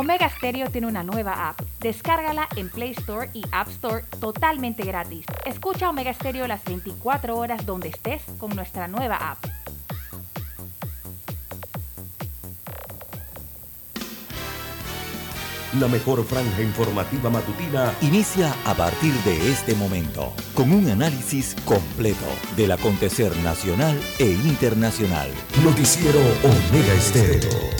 Omega Stereo tiene una nueva app. Descárgala en Play Store y App Store totalmente gratis. Escucha Omega Stereo las 24 horas donde estés con nuestra nueva app. La mejor franja informativa matutina inicia a partir de este momento con un análisis completo del acontecer nacional e internacional. Noticiero Omega Estéreo.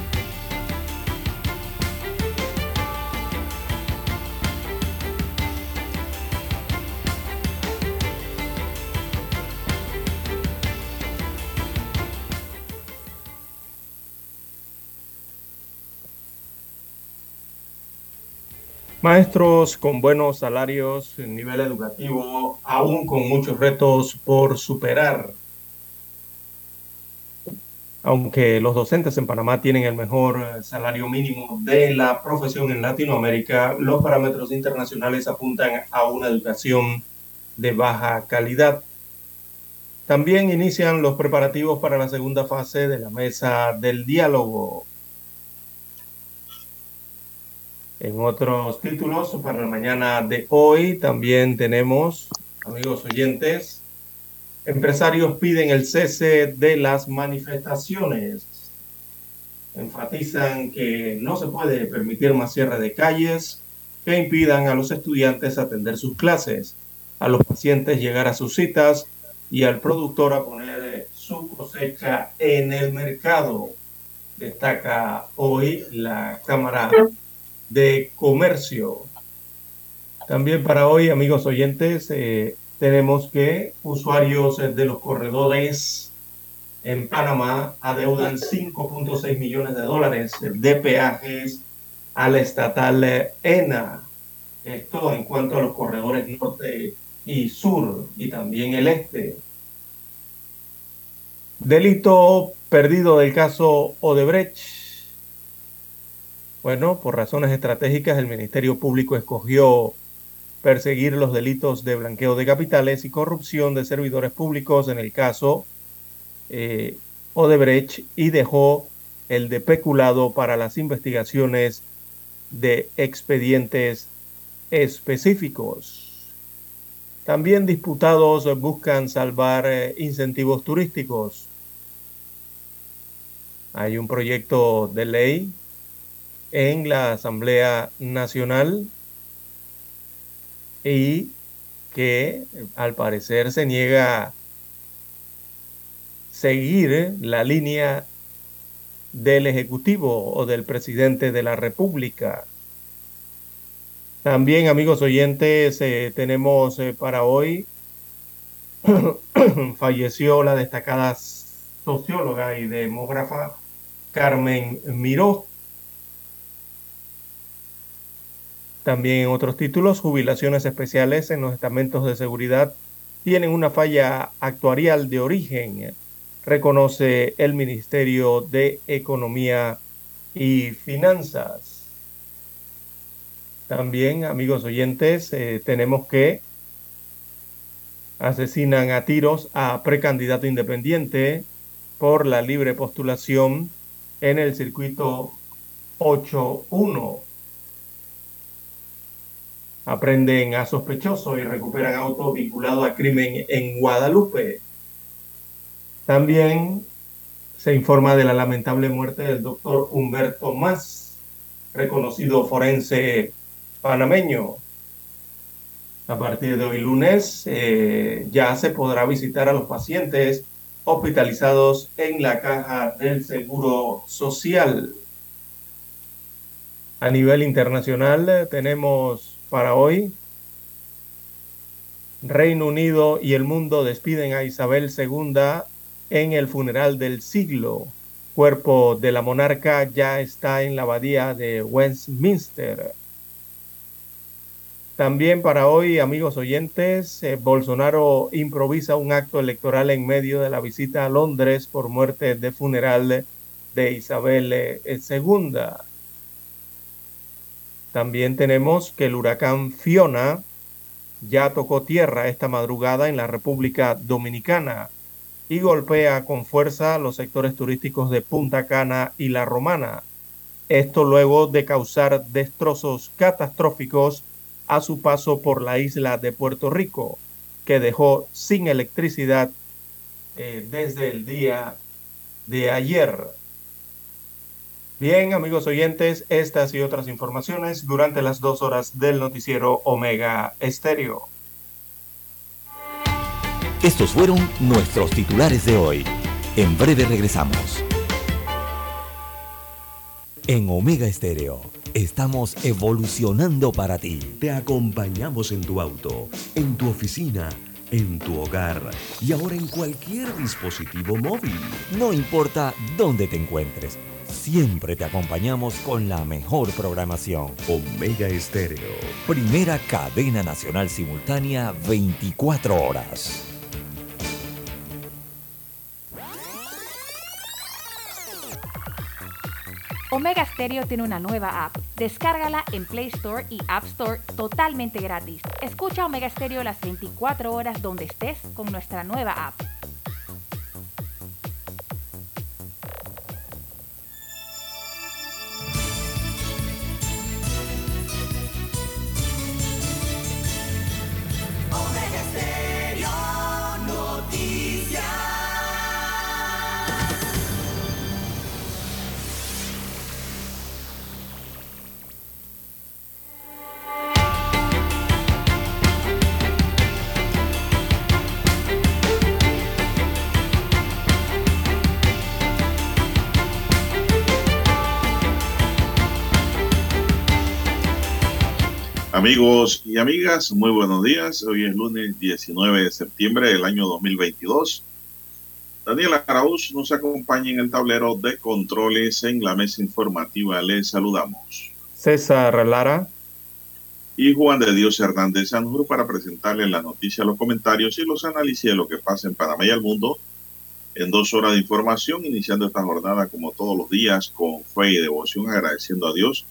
Maestros con buenos salarios, nivel educativo, aún con muchos retos por superar. Aunque los docentes en Panamá tienen el mejor eh, salario mínimo de la profesión en Latinoamérica, los parámetros internacionales apuntan a una educación de baja calidad. También inician los preparativos para la segunda fase de la mesa del diálogo En otros títulos, para la mañana de hoy también tenemos, amigos oyentes, empresarios piden el cese de las manifestaciones. Enfatizan que no se puede permitir más cierre de calles que impidan a los estudiantes atender sus clases, a los pacientes llegar a sus citas y al productor a poner su cosecha en el mercado. Destaca hoy la Cámara de Comercio. También para hoy, amigos oyentes, eh, tenemos que usuarios de los corredores en Panamá adeudan 5.6 millones de dólares de peajes a la estatal ENA. Esto en cuanto a los corredores norte y sur y también el este. Delito perdido del caso Odebrecht bueno, por razones estratégicas, el Ministerio Público escogió perseguir los delitos de blanqueo de capitales y corrupción de servidores públicos en el caso eh, Odebrecht y dejó el de peculado para las investigaciones de expedientes específicos. También diputados buscan salvar eh, incentivos turísticos. Hay un proyecto de ley en la Asamblea Nacional y que al parecer se niega seguir la línea del Ejecutivo o del presidente de la República. También, amigos oyentes, eh, tenemos eh, para hoy, falleció la destacada socióloga y demógrafa Carmen Miró, También en otros títulos, jubilaciones especiales en los estamentos de seguridad tienen una falla actuarial de origen, reconoce el Ministerio de Economía y Finanzas. También, amigos oyentes, eh, tenemos que asesinan a tiros a precandidato independiente por la libre postulación en el circuito 8.1 aprenden a sospechoso y recuperan auto vinculado a crimen en Guadalupe. También se informa de la lamentable muerte del doctor Humberto Más, reconocido forense panameño. A partir de hoy lunes eh, ya se podrá visitar a los pacientes hospitalizados en la caja del Seguro Social. A nivel internacional tenemos para hoy. Reino Unido y el mundo despiden a Isabel II en el funeral del siglo. Cuerpo de la monarca ya está en la abadía de Westminster. También para hoy, amigos oyentes, eh, Bolsonaro improvisa un acto electoral en medio de la visita a Londres por muerte de funeral de Isabel II. También tenemos que el huracán Fiona ya tocó tierra esta madrugada en la República Dominicana y golpea con fuerza los sectores turísticos de Punta Cana y La Romana. Esto luego de causar destrozos catastróficos a su paso por la isla de Puerto Rico, que dejó sin electricidad eh, desde el día de ayer. Bien, amigos oyentes, estas y otras informaciones durante las dos horas del noticiero Omega Estéreo. Estos fueron nuestros titulares de hoy. En breve regresamos. En Omega Estéreo estamos evolucionando para ti. Te acompañamos en tu auto, en tu oficina, en tu hogar y ahora en cualquier dispositivo móvil. No importa dónde te encuentres, siempre te acompañamos con la mejor programación. Omega Estéreo. Primera cadena nacional simultánea 24 horas. Omega Stereo tiene una nueva app. Descárgala en Play Store y App Store totalmente gratis. Escucha Omega Stereo las 24 horas donde estés con nuestra nueva app. Amigos y amigas, muy buenos días. Hoy es lunes 19 de septiembre del año 2022. Daniel Arauz nos acompaña en el tablero de controles en la mesa informativa. Les saludamos. César Lara. Y Juan de Dios Hernández Sanjur para presentarle la noticia, los comentarios y los análisis de lo que pasa en Panamá y el mundo en dos horas de información, iniciando esta jornada como todos los días con fe y devoción, agradeciendo a Dios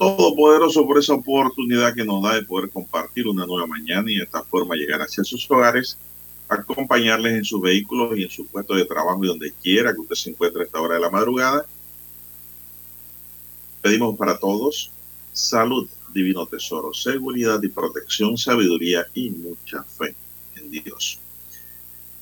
Todopoderoso por esa oportunidad que nos da de poder compartir una nueva mañana y de esta forma llegar hacia sus hogares, acompañarles en sus vehículos y en su puesto de trabajo y donde quiera que usted se encuentre a esta hora de la madrugada. Pedimos para todos salud, divino tesoro, seguridad y protección, sabiduría y mucha fe en Dios.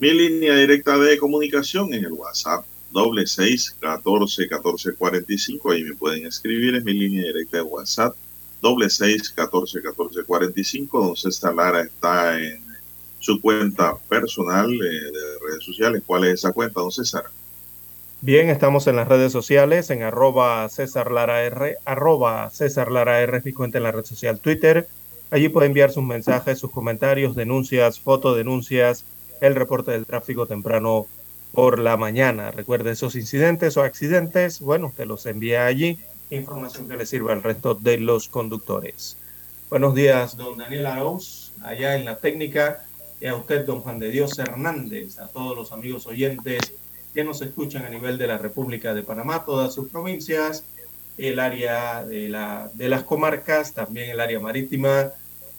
Mi línea directa de comunicación en el WhatsApp doble seis catorce catorce cuarenta y cinco. Ahí me pueden escribir en mi línea directa de WhatsApp. Doble seis catorce catorce cuarenta y cinco. Don César Lara está en su cuenta personal eh, de redes sociales. ¿Cuál es esa cuenta, don César? Bien, estamos en las redes sociales, en arroba César Lara R, arroba César Lara R, mi cuenta en la red social Twitter. Allí puede enviar sus mensajes, sus comentarios, denuncias, fotodenuncias, el reporte del tráfico temprano por la mañana. Recuerde esos incidentes o accidentes, bueno, te los envía allí, información que le sirva al resto de los conductores. Buenos días, don Daniel Arauz, allá en la técnica, y a usted, don Juan de Dios Hernández, a todos los amigos oyentes que nos escuchan a nivel de la República de Panamá, todas sus provincias, el área de, la, de las comarcas, también el área marítima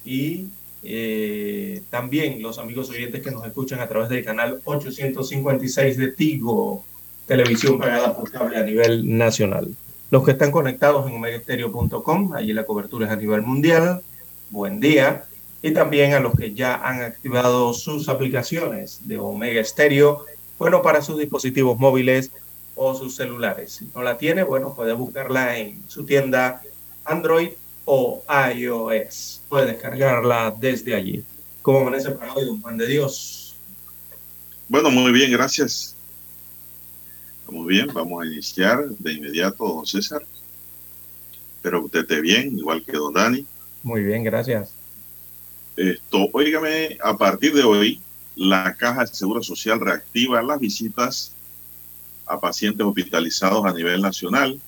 y eh, también los amigos oyentes que nos escuchan a través del canal 856 de Tigo, televisión pagada por cable a nivel nacional. Los que están conectados en omegaestereo.com, allí la cobertura es a nivel mundial. Buen día. Y también a los que ya han activado sus aplicaciones de Omega Stereo, bueno, para sus dispositivos móviles o sus celulares. Si no la tiene, bueno, puede buscarla en su tienda Android o iOS. Puede descargarla desde allí. ¿Cómo amanece para hoy, don Juan de Dios? Bueno, muy bien, gracias. Muy bien, vamos a iniciar de inmediato, don César. Espero que usted esté bien, igual que don Dani. Muy bien, gracias. Esto, óigame, a partir de hoy, la Caja de Seguro Social reactiva las visitas a pacientes hospitalizados a nivel nacional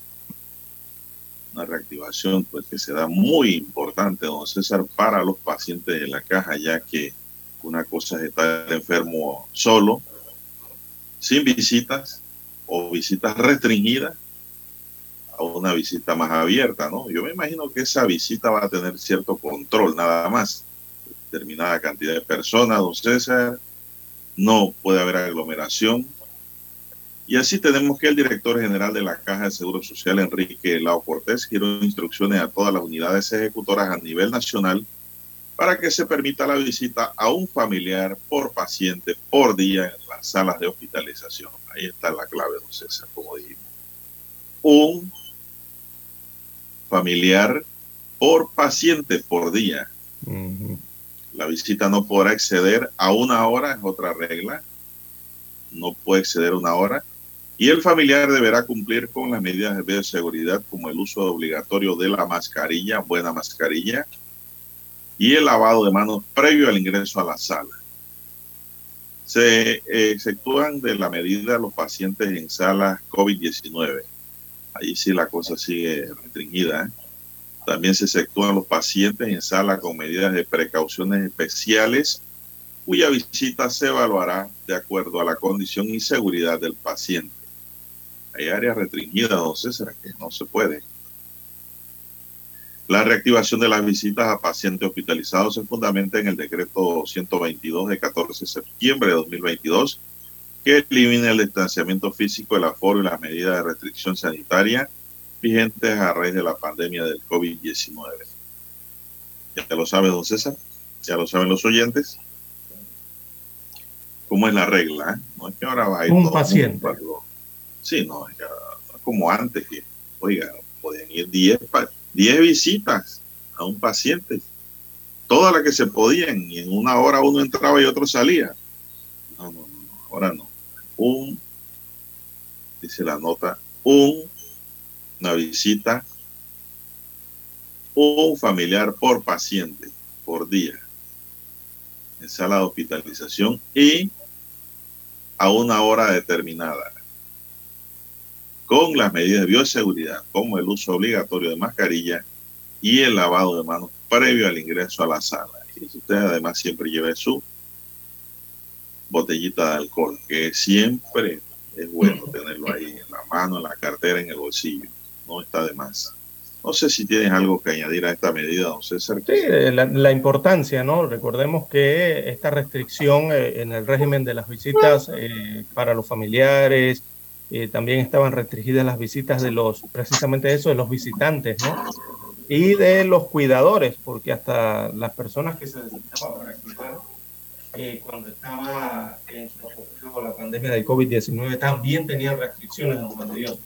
una reactivación pues que será muy importante, don César, para los pacientes de la caja, ya que una cosa es estar enfermo solo, sin visitas, o visitas restringidas a una visita más abierta, ¿no? Yo me imagino que esa visita va a tener cierto control, nada más. Determinada cantidad de personas, don César, no puede haber aglomeración. Y así tenemos que el director general de la Caja de Seguro Social, Enrique Lao Cortés, giró instrucciones a todas las unidades ejecutoras a nivel nacional para que se permita la visita a un familiar por paciente por día en las salas de hospitalización. Ahí está la clave, don César, como dijimos. Un familiar por paciente por día. La visita no podrá exceder a una hora, es otra regla. No puede exceder una hora. Y el familiar deberá cumplir con las medidas de bioseguridad como el uso obligatorio de la mascarilla, buena mascarilla, y el lavado de manos previo al ingreso a la sala. Se exceptúan de la medida los pacientes en salas COVID-19. Ahí sí la cosa sigue restringida. ¿eh? También se exceptúan los pacientes en sala con medidas de precauciones especiales cuya visita se evaluará de acuerdo a la condición y seguridad del paciente. Hay áreas restringidas, don César, que no se puede. La reactivación de las visitas a pacientes hospitalizados se fundamenta en el decreto 122 de 14 de septiembre de 2022 que elimina el distanciamiento físico, el aforo y las medidas de restricción sanitaria vigentes a raíz de la pandemia del COVID-19. Ya lo sabe, don César, ya lo saben los oyentes. ¿Cómo es la regla? No es que ahora va a ir un paciente. Sí, no, es como antes que, oiga, podían ir 10 10 visitas a un paciente, todas las que se podían, y en una hora uno entraba y otro salía. No, no, no, ahora no. Un, dice la nota, un, una visita, un familiar por paciente, por día, en sala de hospitalización y a una hora determinada con las medidas de bioseguridad, como el uso obligatorio de mascarilla y el lavado de manos previo al ingreso a la sala. Y usted además siempre lleve su botellita de alcohol, que siempre es bueno tenerlo ahí en la mano, en la cartera, en el bolsillo. No está de más. No sé si tienes algo que añadir a esta medida, don César. Sí, la, importancia, ¿no? Recordemos que esta restricción eh, en el régimen de las visitas eh, para los familiares, eh, también estaban restringidas las visitas de los, precisamente eso, de los visitantes, ¿no? Y de los cuidadores, porque hasta las personas que se necesitaban para cuidar eh, cuando estaba en la pandemia del COVID-19 también tenían restricciones en Dios.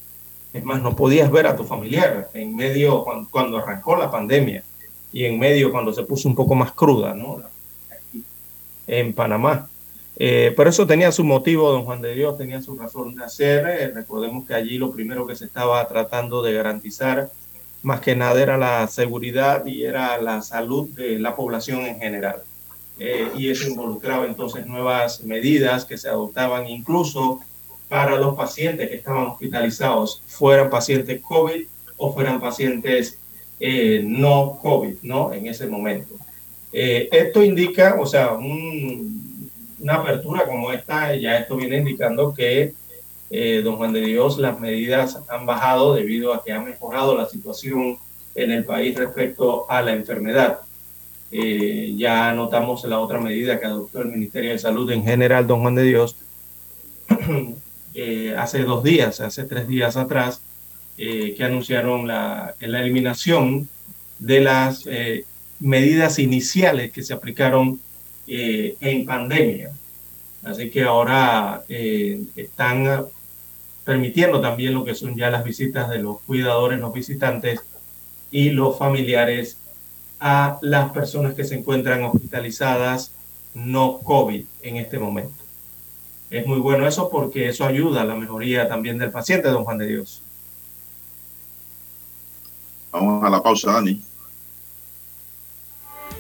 Es más, no podías ver a tu familiar en medio cuando, cuando, arrancó la pandemia y en medio cuando se puso un poco más cruda, ¿no? en Panamá. Eh, pero eso tenía su motivo, don Juan de Dios, tenía su razón de hacer. Eh, recordemos que allí lo primero que se estaba tratando de garantizar, más que nada, era la seguridad y era la salud de la población en general. Eh, y eso involucraba entonces nuevas medidas que se adoptaban incluso para los pacientes que estaban hospitalizados, fueran pacientes COVID o fueran pacientes no COVID, ¿no? En ese momento. esto indica, o sea, un, una apertura como esta, ya esto viene indicando que, eh, don Juan de Dios, las medidas han bajado debido a que ha mejorado la situación en el país respecto a la enfermedad. Eh, ya notamos la otra medida que adoptó el Ministerio de Salud en general, don Juan de Dios, eh, hace dos días, hace tres días atrás, que anunciaron la, la, eliminación de las medidas iniciales que se aplicaron eh, en pandemia. Así que ahora eh, están permitiendo también lo que son ya las visitas de los cuidadores, los visitantes y los familiares a las personas que se encuentran hospitalizadas no COVID en este momento. Es muy bueno eso porque eso ayuda a la mejoría también del paciente, don Juan de Dios. Vamos a la pausa, Dani.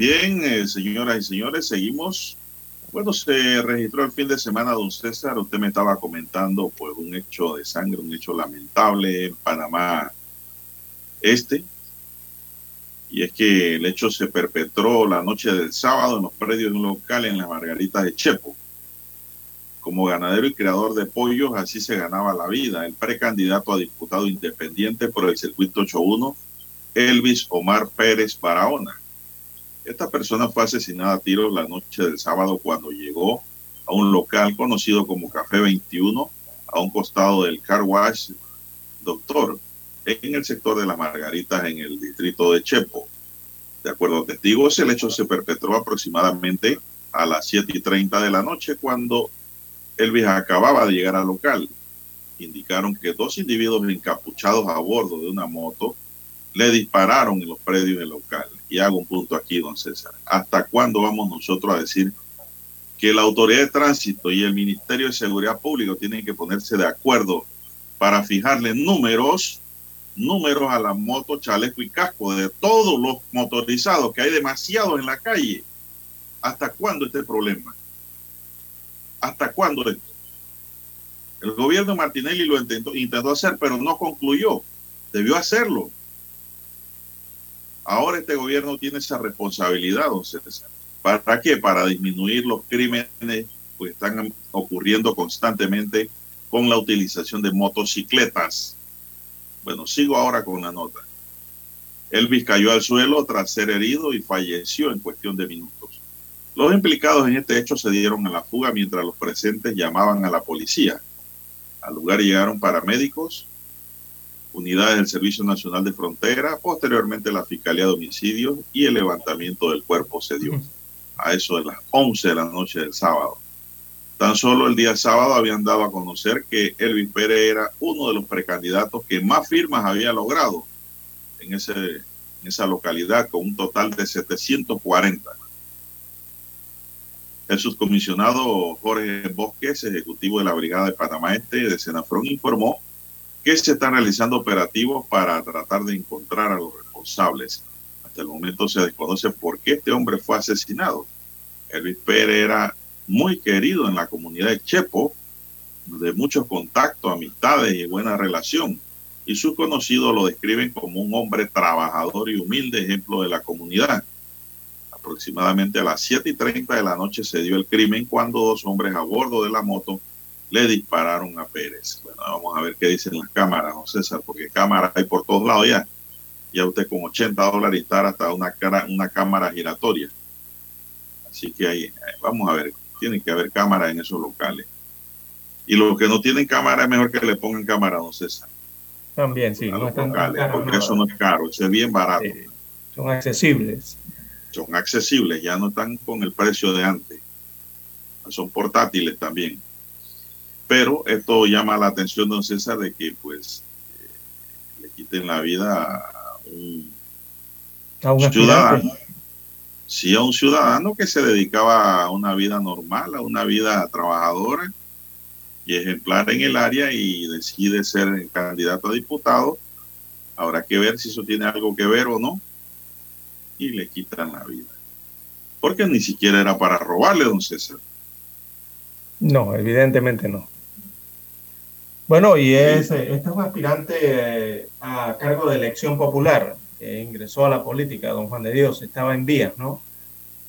Bien, eh, señoras y señores, seguimos. Bueno, se registró el fin de semana, don César. Usted me estaba comentando, pues, un hecho de sangre, un hecho lamentable en Panamá Este. Y es que el hecho se perpetró la noche del sábado en los predios de un local en la Margarita de Chepo. Como ganadero y creador de pollos, así se ganaba la vida. El precandidato a diputado independiente por el circuito 81, Elvis Omar Pérez Barahona. Esta persona fue asesinada a tiros la noche del sábado cuando llegó a un local conocido como Café 21, a un costado del Car Wash Doctor, en el sector de las Margaritas, en el distrito de Chepo. De acuerdo a testigos, el hecho se perpetró aproximadamente a las 7 y 30 de la noche cuando Elvis acababa de llegar al local. Indicaron que dos individuos encapuchados a bordo de una moto le dispararon en los predios del local. Y hago un punto aquí, don César. ¿Hasta cuándo vamos nosotros a decir que la autoridad de tránsito y el Ministerio de Seguridad Pública tienen que ponerse de acuerdo para fijarle números, números a la moto, chaleco y casco de todos los motorizados, que hay demasiados en la calle? ¿Hasta cuándo este problema? ¿Hasta cuándo esto? El gobierno Martinelli lo intentó hacer, pero no concluyó. Debió hacerlo Ahora este gobierno tiene esa responsabilidad, don César. ¿Para qué? Para disminuir los crímenes que están ocurriendo constantemente con la utilización de motocicletas. Bueno, sigo ahora con la nota. Elvis cayó al suelo tras ser herido y falleció en cuestión de minutos. Los implicados en este hecho se dieron a la fuga mientras los presentes llamaban a la policía. Al lugar llegaron paramédicos, unidades del Servicio Nacional de Frontera, posteriormente la Fiscalía de Homicidios y el levantamiento del cuerpo se dio a eso de las 11 de la noche del sábado. Tan solo el día sábado habían dado a conocer que Elvis Pérez era uno de los precandidatos que más firmas había logrado en, ese, en esa localidad con un total de 740. El subcomisionado Jorge Bosques, ejecutivo de la Brigada de Panamá Este de Senafrón, informó que se están realizando operativos para tratar de encontrar a los responsables. Hasta el momento se desconoce por qué este hombre fue asesinado. Elvis Pérez era muy querido en la comunidad de Chepo, de muchos contactos, amistades y buena relación. Y sus conocidos lo describen como un hombre trabajador y humilde ejemplo de la comunidad. Aproximadamente a las 7 y 30 de la noche se dio el crimen cuando dos hombres a bordo de la moto le dispararon a Pérez. Bueno, vamos a ver qué dicen las cámaras, don César, porque cámaras hay por todos lados ya. Ya usted con 80 dólares estar hasta una, cara, una cámara giratoria. Así que ahí, vamos a ver, tiene que haber cámaras en esos locales. Y los que no tienen cámara es mejor que le pongan cámara, don César. También, sí. A No los están locales, caros, porque no. eso no es caro, eso es bien barato. Sí, son accesibles. Son accesibles, ya no están con el precio de antes. Son portátiles también. Pero esto llama la atención, don César, de que pues eh, le quiten la vida a un A un ciudadano. Sí, a un ciudadano que se dedicaba a una vida normal, a una vida trabajadora y ejemplar en el área y decide ser candidato a diputado. Habrá que ver si eso tiene algo que ver o no. Y le quitan la vida. Porque ni siquiera era para robarle, don César. No, evidentemente no. Bueno, y es, eh, este es un aspirante eh, a cargo de elección popular. que ingresó a la política, don Juan de Dios, estaba en vías, ¿no?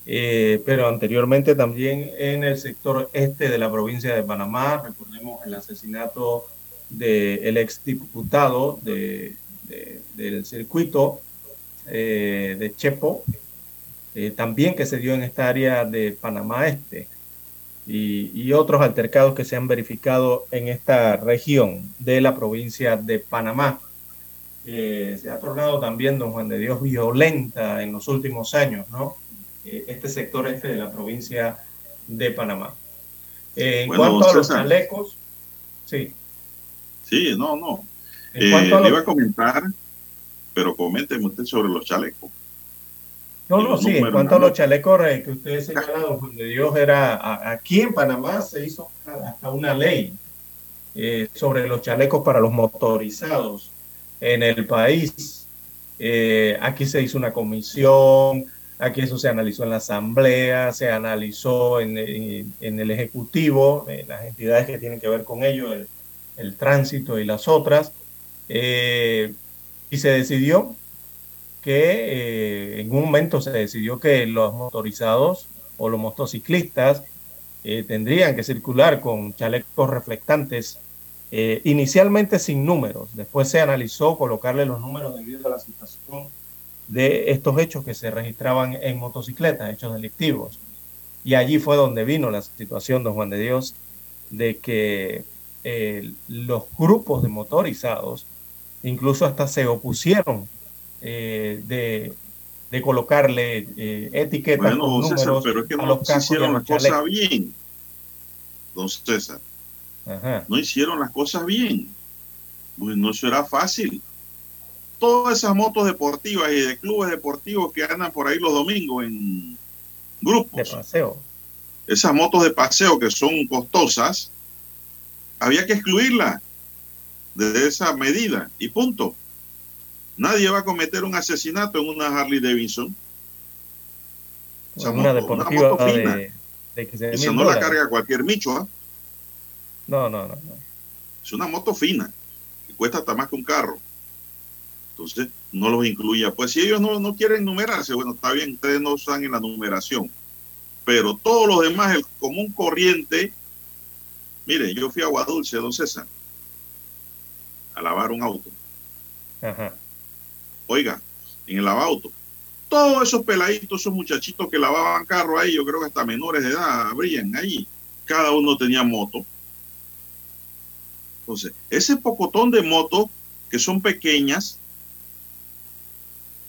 Eh, pero anteriormente también en el sector este de la provincia de Panamá, recordemos el asesinato del exdiputado de, de- del circuito eh, de Chepo, eh, también que se dio en esta área de Panamá Este y, y otros altercados que se han verificado en esta región de la provincia de Panamá. Eh, se ha tornado también, don Juan de Dios, violenta en los últimos años, ¿no? Eh, este sector este de la provincia de Panamá. Eh, en Bueno, cuanto a los César. chalecos, sí. Sí, no, no. En Eh, cuanto a le los- iba a comentar, pero coménteme usted sobre los chalecos. No, no, sí, en cuanto a los chalecos que usted señala, don Juan de Dios, era aquí en Panamá se hizo hasta una ley eh, sobre los chalecos para los motorizados en el país. Eh, aquí se hizo una comisión, aquí eso se analizó en la asamblea, se analizó en, en- en el ejecutivo, en las entidades que tienen que ver con ello, el, el tránsito y las otras, eh, y se decidió que eh, en un momento se decidió que los motorizados o los motociclistas eh, tendrían que circular con chalecos reflectantes, eh, inicialmente sin números. Después se analizó colocarle los números debido a la situación de estos hechos que se registraban en motocicletas, hechos delictivos. Y allí fue donde vino la situación, don Juan de Dios, de que eh, los grupos de motorizados incluso hasta se opusieron eh, de, de colocarle eh, etiquetas Bueno, con don César, números pero es que a no los hicieron las cosas bien. Don César, Ajá. no hicieron las cosas bien. Pues no será fácil. Todas esas motos deportivas y de clubes deportivos que andan por ahí los domingos en de grupos, paseo. esas motos de paseo que son costosas, había que excluirlas de esa medida y punto. Nadie va a cometer un asesinato en una Harley Davidson. Esa una moto, una deportiva moto fina. de, de 15 Esa no la carga cualquier micho, ¿ah? No, no, no, no. Es una moto fina, que cuesta hasta más que un carro. Entonces, no los incluya. Pues si ellos no, no quieren numerarse, bueno, está bien, ustedes no están en la numeración. Pero todos los demás, el común corriente, mire, yo fui a Aguadulce, don César, a lavar un auto. Ajá. Oiga, en el lavauto, todos esos peladitos, esos muchachitos que lavaban carro ahí, yo creo que hasta menores de edad abrían ahí. Cada uno tenía moto. Entonces, ese pocotón de motos que son pequeñas,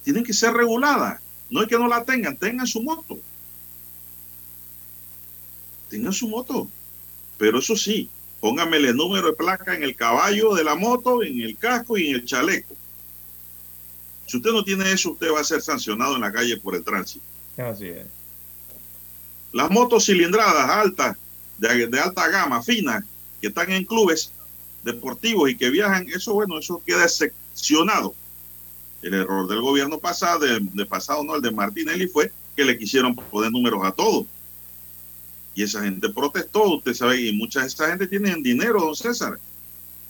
tienen que ser reguladas. No es que no la tengan, tengan su moto. Tengan su moto. Pero eso sí, póngamele el número de placa en el caballo de la moto, en el casco y en el chaleco. Si usted no tiene eso, usted va a ser sancionado en la calle por el tránsito. Así es. Las motos cilindradas altas, de, de alta gama, finas, que están en clubes deportivos y que viajan, eso bueno, eso queda excepcionado. El error del gobierno pasado, de, de pasado, no, el de Martinelli fue que le quisieron poner números a todo. Y esa gente protestó, usted sabe, y mucha de esa gente tienen dinero, don César.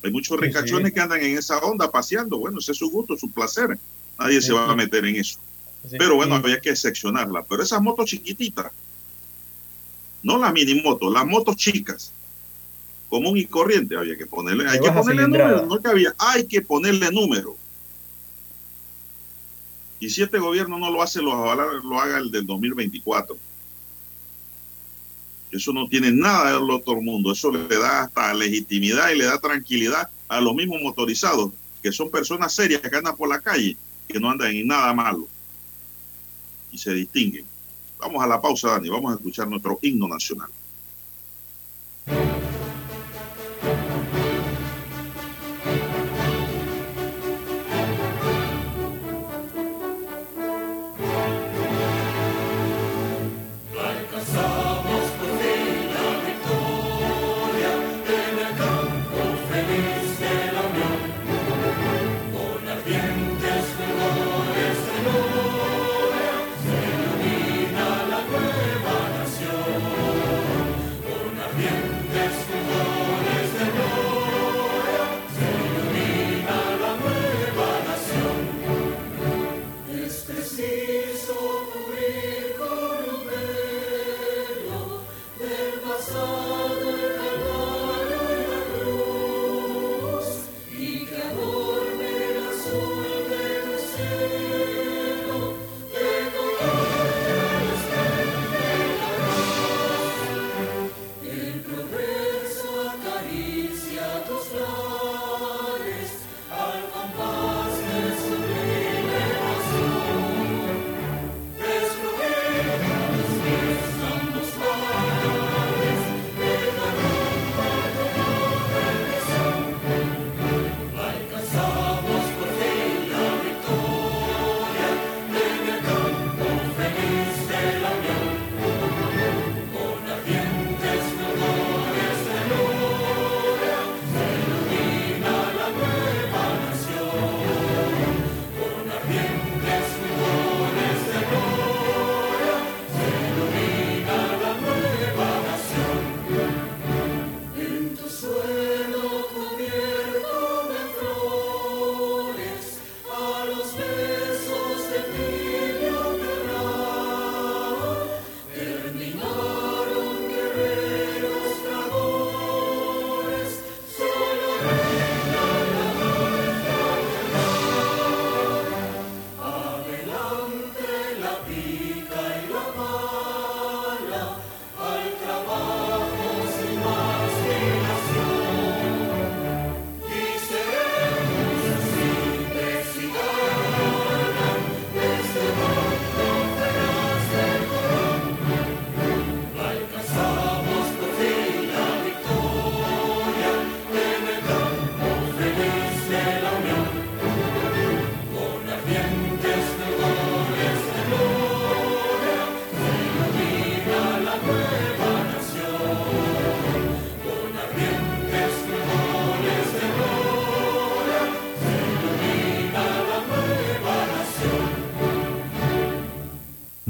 Hay muchos Sí, ricachones sí. que andan en esa onda paseando. Bueno, ese es su gusto, su placer. Nadie Sí, se va a meter en eso. pero bueno, había que seccionarla. Pero esas motos chiquititas, no las mini motos, las motos chicas, común y corriente, había que ponerle, hay que ponerle número, no que había, hay que ponerle número. Y si este gobierno no lo hace, lo, lo haga el del 2024. Eso no tiene nada del otro mundo. Eso le da hasta legitimidad y le da tranquilidad a los mismos motorizados, que son personas serias que andan por la calle, que no andan en nada malo y se distinguen. Vamos a la pausa, Dani. Vamos a escuchar nuestro himno nacional.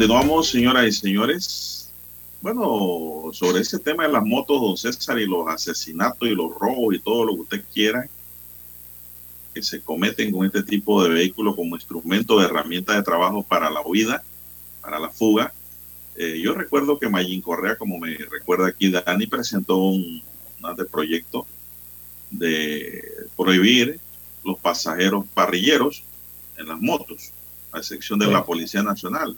Continuamos, señoras y señores. Bueno, sobre ese tema de las motos, don César, y los asesinatos y los robos y todo lo que usted quiera que se cometen con este tipo de vehículos como instrumento de herramienta de trabajo para la huida, para la fuga. Eh, yo recuerdo que Mayín Correa, como me recuerda aquí Dani, presentó un, un proyecto de prohibir los pasajeros parrilleros en las motos, a excepción de la Policía Nacional.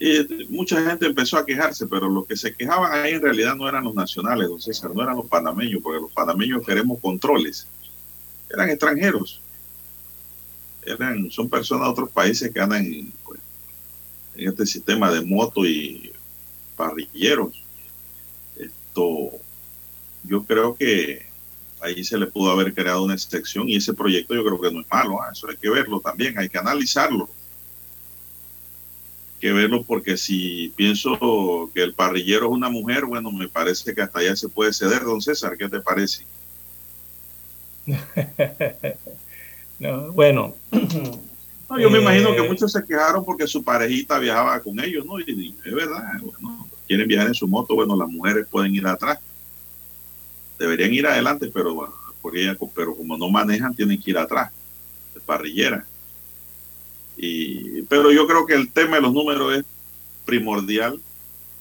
Y mucha gente empezó a quejarse, pero los que se quejaban ahí en realidad no eran los nacionales, don César, no eran los panameños, porque los panameños queremos controles. Eran extranjeros. Eran, son personas de otros países que andan en, pues, en este sistema de moto y parrilleros. Esto, yo creo que ahí se le pudo haber creado una excepción y ese proyecto yo creo que no es malo, ¿ah? eso hay que verlo también, hay que analizarlo que verlo porque si pienso que el parrillero es una mujer, bueno, me parece que hasta allá se puede ceder, don César, ¿qué te parece? bueno. yo me imagino que eh, muchos se quejaron porque su parejita viajaba con ellos, ¿no? Y, es verdad, bueno, quieren viajar en su moto, bueno, las mujeres pueden ir atrás. Deberían ir adelante, pero bueno, porque pero como no manejan, tienen que ir atrás, de parrillera. Y, pero yo creo que el tema de los números es primordial.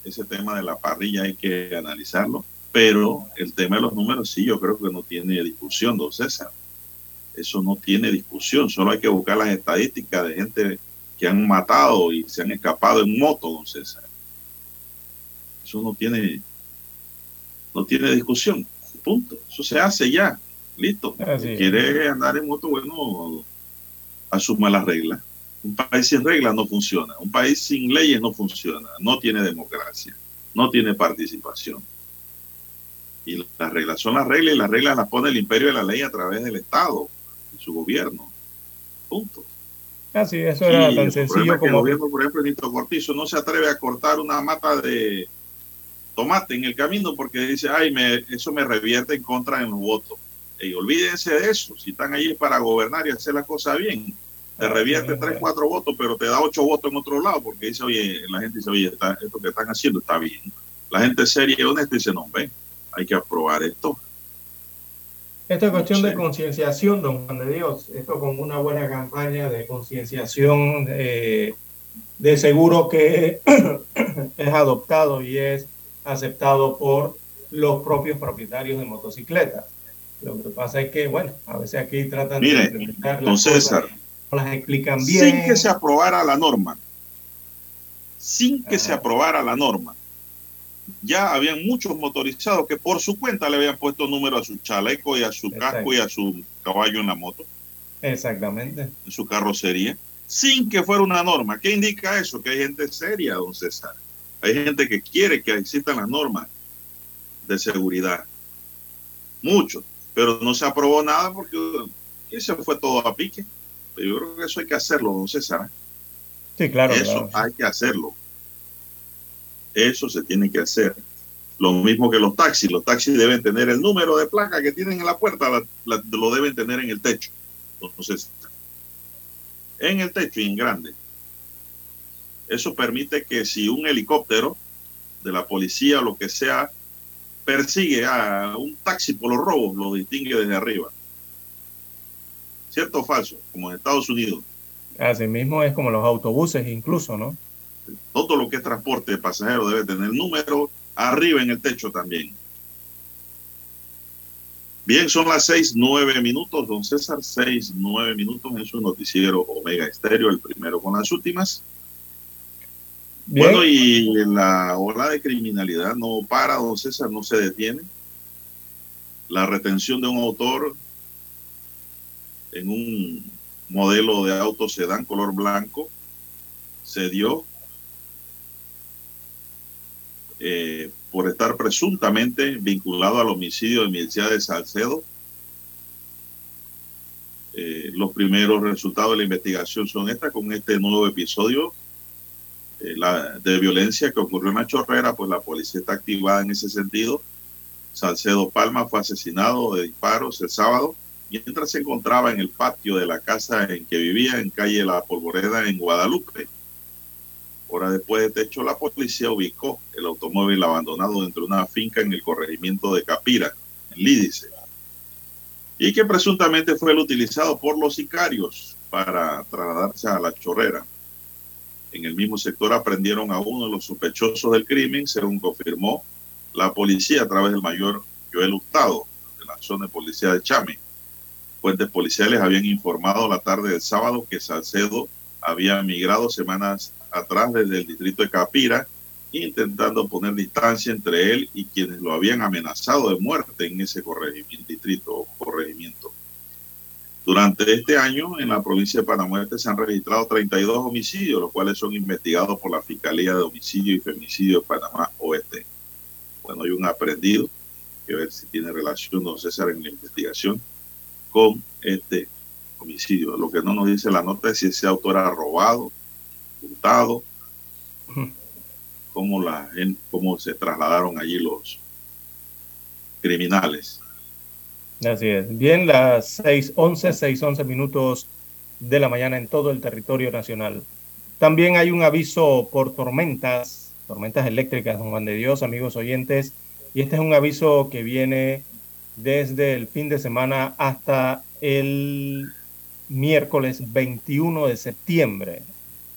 Ese tema de la parrilla hay que analizarlo. Pero el tema de los números sí, yo creo que no tiene discusión, don César. Eso no tiene discusión. Solo hay que buscar las estadísticas de gente que han matado y se han escapado en moto, don César. Eso no tiene, no tiene discusión. Punto. Eso se hace ya. Listo. Si quiere andar en moto, bueno, asuma las reglas. Un país sin reglas no funciona. Un país sin leyes no funciona. No tiene democracia. No tiene participación. Y las reglas son las reglas y las reglas las pone el imperio de la ley a través del Estado, y su gobierno. Punto. Así, eso era tan sencillo como. El gobierno, por ejemplo, Nito Cortizo no se atreve a cortar una mata de tomate en el camino porque dice, ay, me, eso me revierte en contra en los votos. Y olvídense de eso, si están allí para gobernar y hacer la cosa bien te revierte tres, cuatro votos, pero te da ocho votos en otro lado, porque dice, oye, la gente dice, oye, esto que están haciendo está bien. La gente seria y honesta dice, no, ven, hay que aprobar esto. Esto es cuestión de concienciación, don Juan de Dios. Esto con una buena campaña de concienciación, eh, de seguro que es adoptado y es aceptado por los propios propietarios de motocicletas. Lo que pasa es que, bueno, a veces aquí tratan de implementar las César, las explican bien. Sin que se aprobara la norma. Sin que se aprobara la norma. Ya habían muchos motorizados que por su cuenta le habían puesto número a su chaleco y a su casco y a su caballo en la moto. Exactamente. En su carrocería. Sin que fuera una norma. ¿Qué indica eso? Que hay gente seria, don César. Hay gente que quiere que existan las normas de seguridad. Muchos. Pero no se aprobó nada porque eso fue todo a pique. Yo creo que eso hay que hacerlo, don César. Sí, claro. Eso hay que hacerlo. Eso se tiene que hacer. Lo mismo que los taxis. Los taxis deben tener el número de placa que tienen en la puerta, lo deben tener en el techo. Entonces, en el techo y en grande. Eso permite que si un helicóptero de la policía o lo que sea persigue a un taxi por los robos, lo distingue desde arriba. ¿Cierto o falso? Como en Estados Unidos. Así mismo es como los autobuses incluso, ¿no? Todo lo que es transporte de pasajeros debe tener número arriba en el techo también. Bien, son las seis, nueve minutos, don César, seis, nueve minutos en su noticiero Omega Estéreo, el primero con las últimas. Bueno, y la ola de criminalidad no para, don César, no se detiene. La retención de un autor en un modelo de auto sedán color blanco se dio eh, por estar presuntamente vinculado al homicidio de Mircea de Salcedo. Eh, los primeros resultados de la investigación son estas, con este nuevo episodio eh, de violencia que ocurrió en la chorrera, pues la policía está activada en ese sentido. Salcedo Palma fue asesinado de disparos el sábado mientras se encontraba en el patio de la casa en que vivía en calle La Polvoreda en Guadalupe. Hora después de este hecho, la policía ubicó el automóvil abandonado dentro de una finca en el corregimiento de Capira, en Lídice, y que presuntamente fue el utilizado por los sicarios para trasladarse a la chorrera. En el mismo sector aprendieron a uno de los sospechosos del crimen, según confirmó la policía a través del mayor Joel Hurtado, de la zona de policía de Chame. Fuentes policiales habían informado la tarde del sábado que Salcedo había migrado semanas atrás desde el distrito de Capira, intentando poner distancia entre él y quienes lo habían amenazado de muerte en ese corregimiento, distrito o corregimiento. Durante este año, en la provincia de Panamá Este se han registrado 32 homicidios, los cuales son investigados por la Fiscalía de Homicidio y Femicidio de Panamá Oeste. Bueno, hay un aprendido, que ver si tiene relación, don César, en la investigación con este homicidio. Lo que no nos dice la nota es si ese autor ha robado, hurtado cómo, la, cómo se trasladaron allí los criminales. Así es. Bien, las 6.11, 6.11 minutos de la mañana en todo el territorio nacional. También hay un aviso por tormentas, tormentas eléctricas, don Juan de Dios, amigos oyentes, y este es un aviso que viene desde el fin de semana hasta el miércoles 21 de septiembre.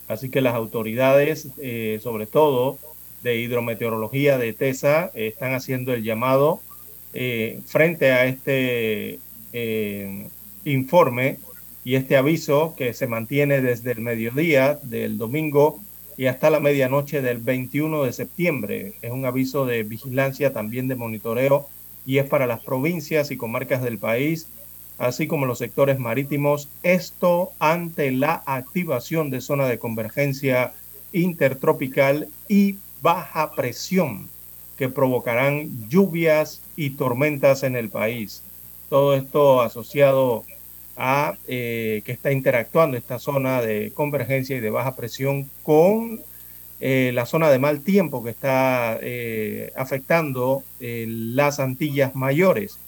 Así que las autoridades, eh, sobre todo de hidrometeorología de TESA, están haciendo el llamado eh, frente a este eh, informe y este aviso que se mantiene desde el mediodía del domingo y hasta la medianoche del 21 de septiembre. Es un aviso de vigilancia, también de monitoreo y es para las provincias y comarcas del país, así como los sectores marítimos. Esto ante la activación de zona de convergencia intertropical y baja presión que provocarán lluvias y tormentas en el país. Todo esto asociado a eh, que está interactuando esta zona de convergencia y de baja presión con eh, la zona de mal tiempo que está eh, afectando las Antillas Mayores,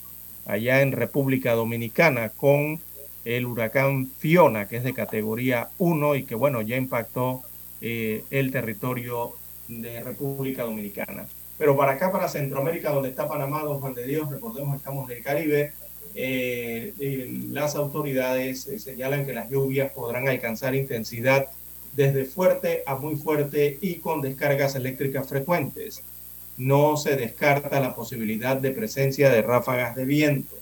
allá en República Dominicana, con el huracán Fiona, que es de categoría 1 y que, bueno, ya impactó el territorio de República Dominicana. Pero para acá, para Centroamérica, donde está Panamá, don Juan de Dios, recordemos que estamos en el Caribe, eh, las autoridades eh, señalan que las lluvias podrán alcanzar intensidad desde fuerte a muy fuerte y con descargas eléctricas frecuentes. No se descarta la posibilidad de presencia de ráfagas de viento.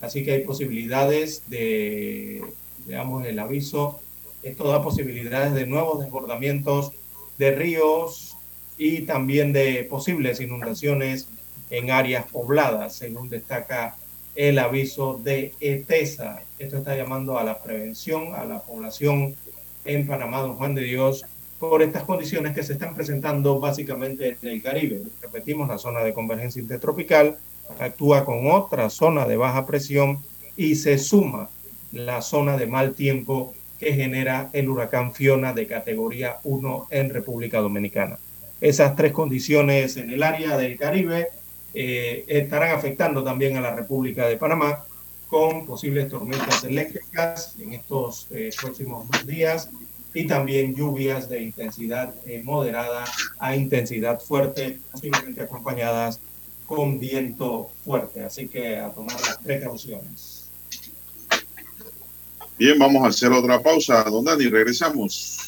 Así que hay posibilidades de, digamos, el aviso, esto da posibilidades de nuevos desbordamientos de ríos y también de posibles inundaciones en áreas pobladas, según destaca el aviso de ETESA. Esto está llamando a la prevención, a la población en Panamá, don Juan de Dios, por estas condiciones que se están presentando básicamente en el Caribe. Repetimos, la zona de convergencia intertropical actúa con otra zona de baja presión y se suma la zona de mal tiempo que genera el huracán Fiona de categoría 1 en República Dominicana. Esas tres condiciones en el área del Caribe eh, estarán afectando también a la República de Panamá con posibles tormentas eléctricas en estos eh, próximos días y también lluvias de intensidad eh, moderada a intensidad fuerte, posiblemente acompañadas con viento fuerte. Así que a tomar las precauciones. Bien, vamos a hacer otra pausa, don Dani, regresamos.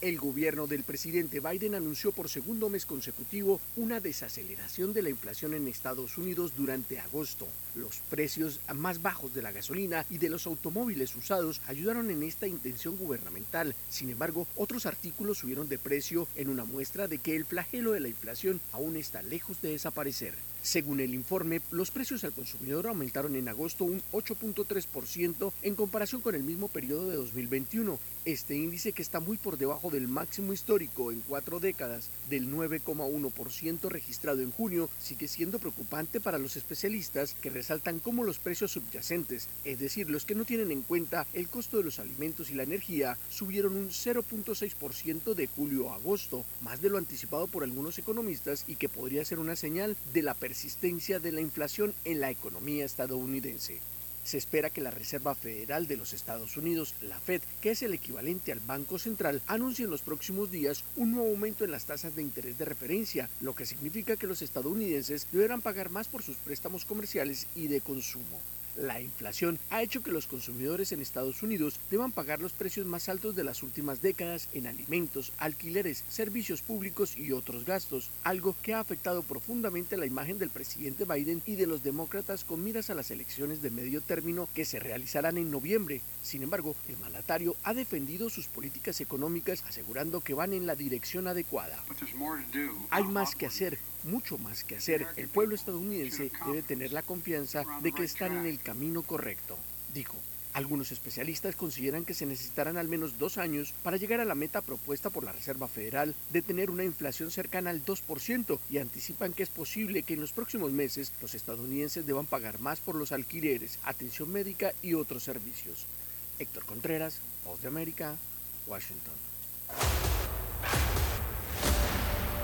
El gobierno del presidente Biden anunció por segundo mes consecutivo una desaceleración de la inflación en Estados Unidos durante agosto. Los precios más bajos de la gasolina y de los automóviles usados ayudaron en esta intención gubernamental. Sin embargo, otros artículos subieron de precio en una muestra de que el flagelo de la inflación aún está lejos de desaparecer. Según el informe, los precios al consumidor aumentaron en agosto un 8.3% en comparación con el mismo periodo de 2021. Este índice, que está muy por debajo del máximo histórico en cuatro décadas del 9,1% registrado en junio, sigue siendo preocupante para los especialistas que resaltan cómo los precios subyacentes, es decir, los que no tienen en cuenta el costo de los alimentos y la energía, subieron un 0.6% de julio a agosto, más de lo anticipado por algunos economistas y que podría ser una señal de la persistencia de la inflación en la economía estadounidense. Se espera que la Reserva Federal de los Estados Unidos, la Fed, que es el equivalente al Banco Central, anuncie en los próximos días un nuevo aumento en las tasas de interés de referencia, lo que significa que los estadounidenses deberán pagar más por sus préstamos comerciales y de consumo. La inflación ha hecho que los consumidores en Estados Unidos deban pagar los precios más altos de las últimas décadas en alimentos, alquileres, servicios públicos y otros gastos, algo que ha afectado profundamente la imagen del presidente Biden y de los demócratas con miras a las elecciones de medio término que se realizarán en noviembre. Sin embargo, el mandatario ha defendido sus políticas económicas asegurando que van en la dirección adecuada. Hay más que hacer, mucho más que hacer. El pueblo estadounidense debe tener la confianza de que están en el camino correcto, dijo. Algunos especialistas consideran que se necesitarán al menos dos años para llegar a la meta propuesta por la Reserva Federal de tener una inflación cercana al 2% y anticipan que es posible que en los próximos meses los estadounidenses deban pagar más por los alquileres, atención médica y otros servicios. Héctor Contreras, Voz de América, Washington.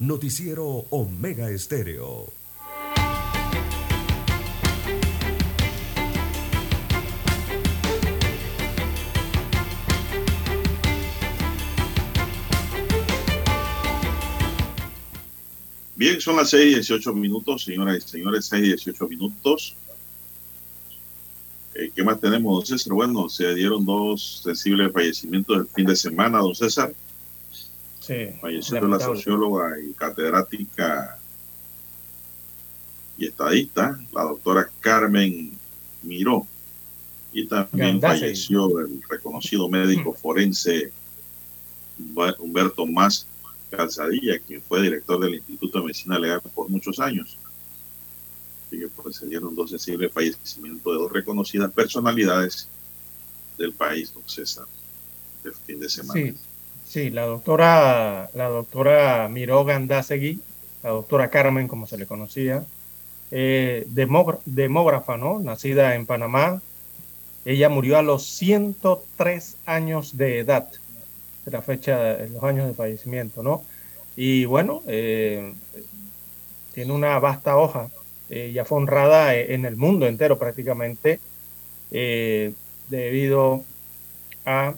Noticiero Omega Estéreo. Bien, son las 6 y 18 minutos, señoras y señores, 6 y 18 minutos. Eh, ¿Qué más tenemos, don César? Bueno, se dieron dos sensibles fallecimientos el fin de semana, don César. Sí. Falleció la socióloga y catedrática y estadista, la doctora Carmen Miró. Y también falleció el reconocido médico forense Humberto Más Calzadilla, quien fue director del Instituto de Medicina Legal por muchos años. Así que pues, se dieron dos sensibles fallecimientos de dos reconocidas personalidades del país, don César, el fin de semana. Sí, sí, la doctora, la doctora Miró Gandásegui, la doctora Carmen, como se le conocía, eh, demógrafa, ¿no? Nacida en Panamá. Ella murió a los 103 años de edad de la fecha, de los años de fallecimiento, ¿no? Y bueno, eh, tiene una vasta hoja, eh, ya fue honrada en el mundo entero prácticamente, eh, debido a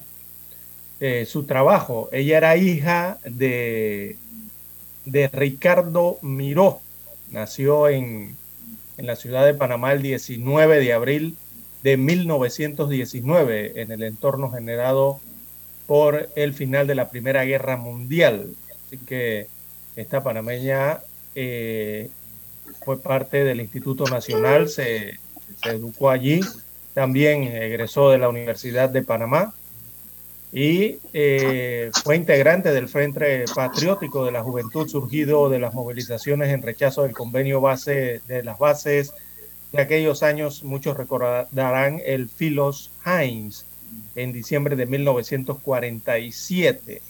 su trabajo. Ella era hija de, de Ricardo Miró, nació en, en la ciudad de Panamá el 19 de abril de 1919, en el entorno generado por el final de la Primera Guerra Mundial. Así que esta panameña eh, fue parte del Instituto Nacional, se, educó allí, también egresó de la Universidad de Panamá y eh, fue integrante del Frente Patriótico de la Juventud surgido de las movilizaciones en rechazo del convenio base de las bases de aquellos años. Muchos recordarán el Philos Heinz, en diciembre de 1947.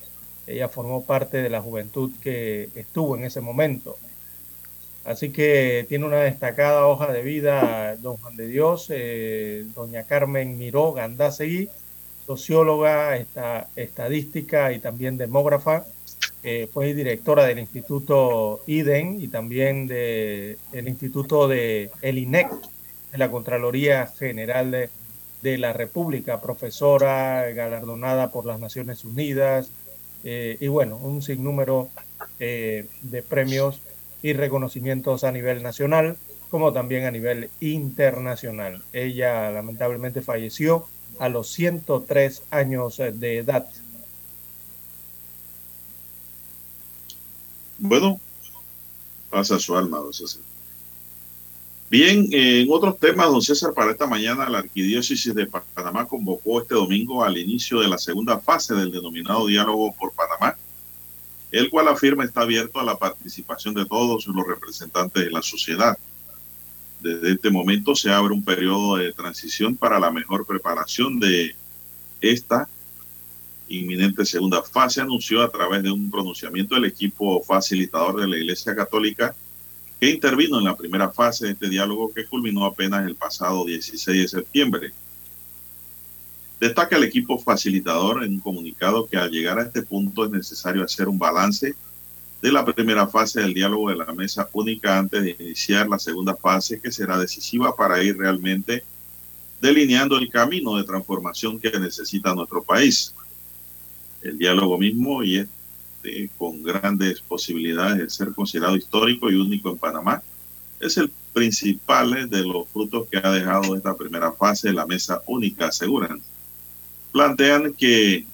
Ella formó parte de la juventud que estuvo en ese momento. Así que tiene una destacada hoja de vida, don Juan de Dios, eh, doña Carmen Miró Gandásegui, socióloga, estadística y también demógrafa. Eh, fue directora del Instituto IDEN y también del Instituto de el INEC, de la Contraloría General de, de la República, profesora galardonada por las Naciones Unidas eh, y bueno, un sinnúmero eh, de premios y reconocimientos a nivel nacional como también a nivel internacional. Ella lamentablemente falleció a los 103 años de edad. Bueno, pasa su alma, Bien, en otros temas, don César, para esta mañana la Arquidiócesis de Panamá convocó este domingo al inicio de la segunda fase del denominado Diálogo por Panamá, el cual afirma está abierto a la participación de todos los representantes de la sociedad. Desde este momento se abre un periodo de transición para la mejor preparación de esta inminente segunda fase, anunció a través de un pronunciamiento el equipo facilitador de la Iglesia Católica que intervino en la primera fase de este diálogo que culminó apenas el pasado 16 de septiembre. Destaca el equipo facilitador en un comunicado que al llegar a este punto es necesario hacer un balance de la primera fase del diálogo de la mesa única antes de iniciar la segunda fase que será decisiva para ir realmente delineando el camino de transformación que necesita nuestro país. El diálogo mismo y este, con grandes posibilidades de ser considerado histórico y único en Panamá es el principal de los frutos que ha dejado esta primera fase de la mesa única, aseguran. Plantean que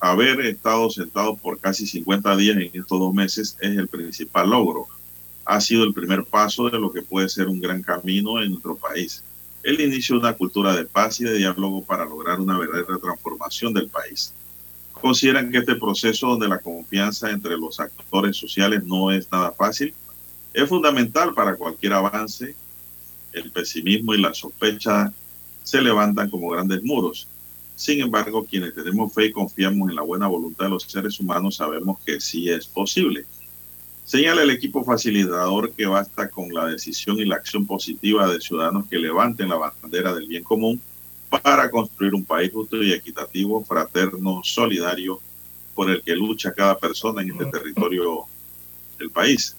haber estado sentado por casi 50 días en estos dos meses es el principal logro. Ha sido el primer paso de lo que puede ser un gran camino en nuestro país. El inicio de una cultura de paz y de diálogo para lograr una verdadera transformación del país. Consideran que este proceso donde la confianza entre los actores sociales no es nada fácil, es fundamental para cualquier avance. El pesimismo y la sospecha se levantan como grandes muros sin embargo, quienes tenemos fe y confiamos en la buena voluntad de los seres humanos sabemos que sí es posible. Señala el equipo facilitador que basta con la decisión y la acción positiva de ciudadanos que levanten la bandera del bien común para construir un país justo y equitativo, fraterno, solidario, por el que lucha cada persona en este territorio del país.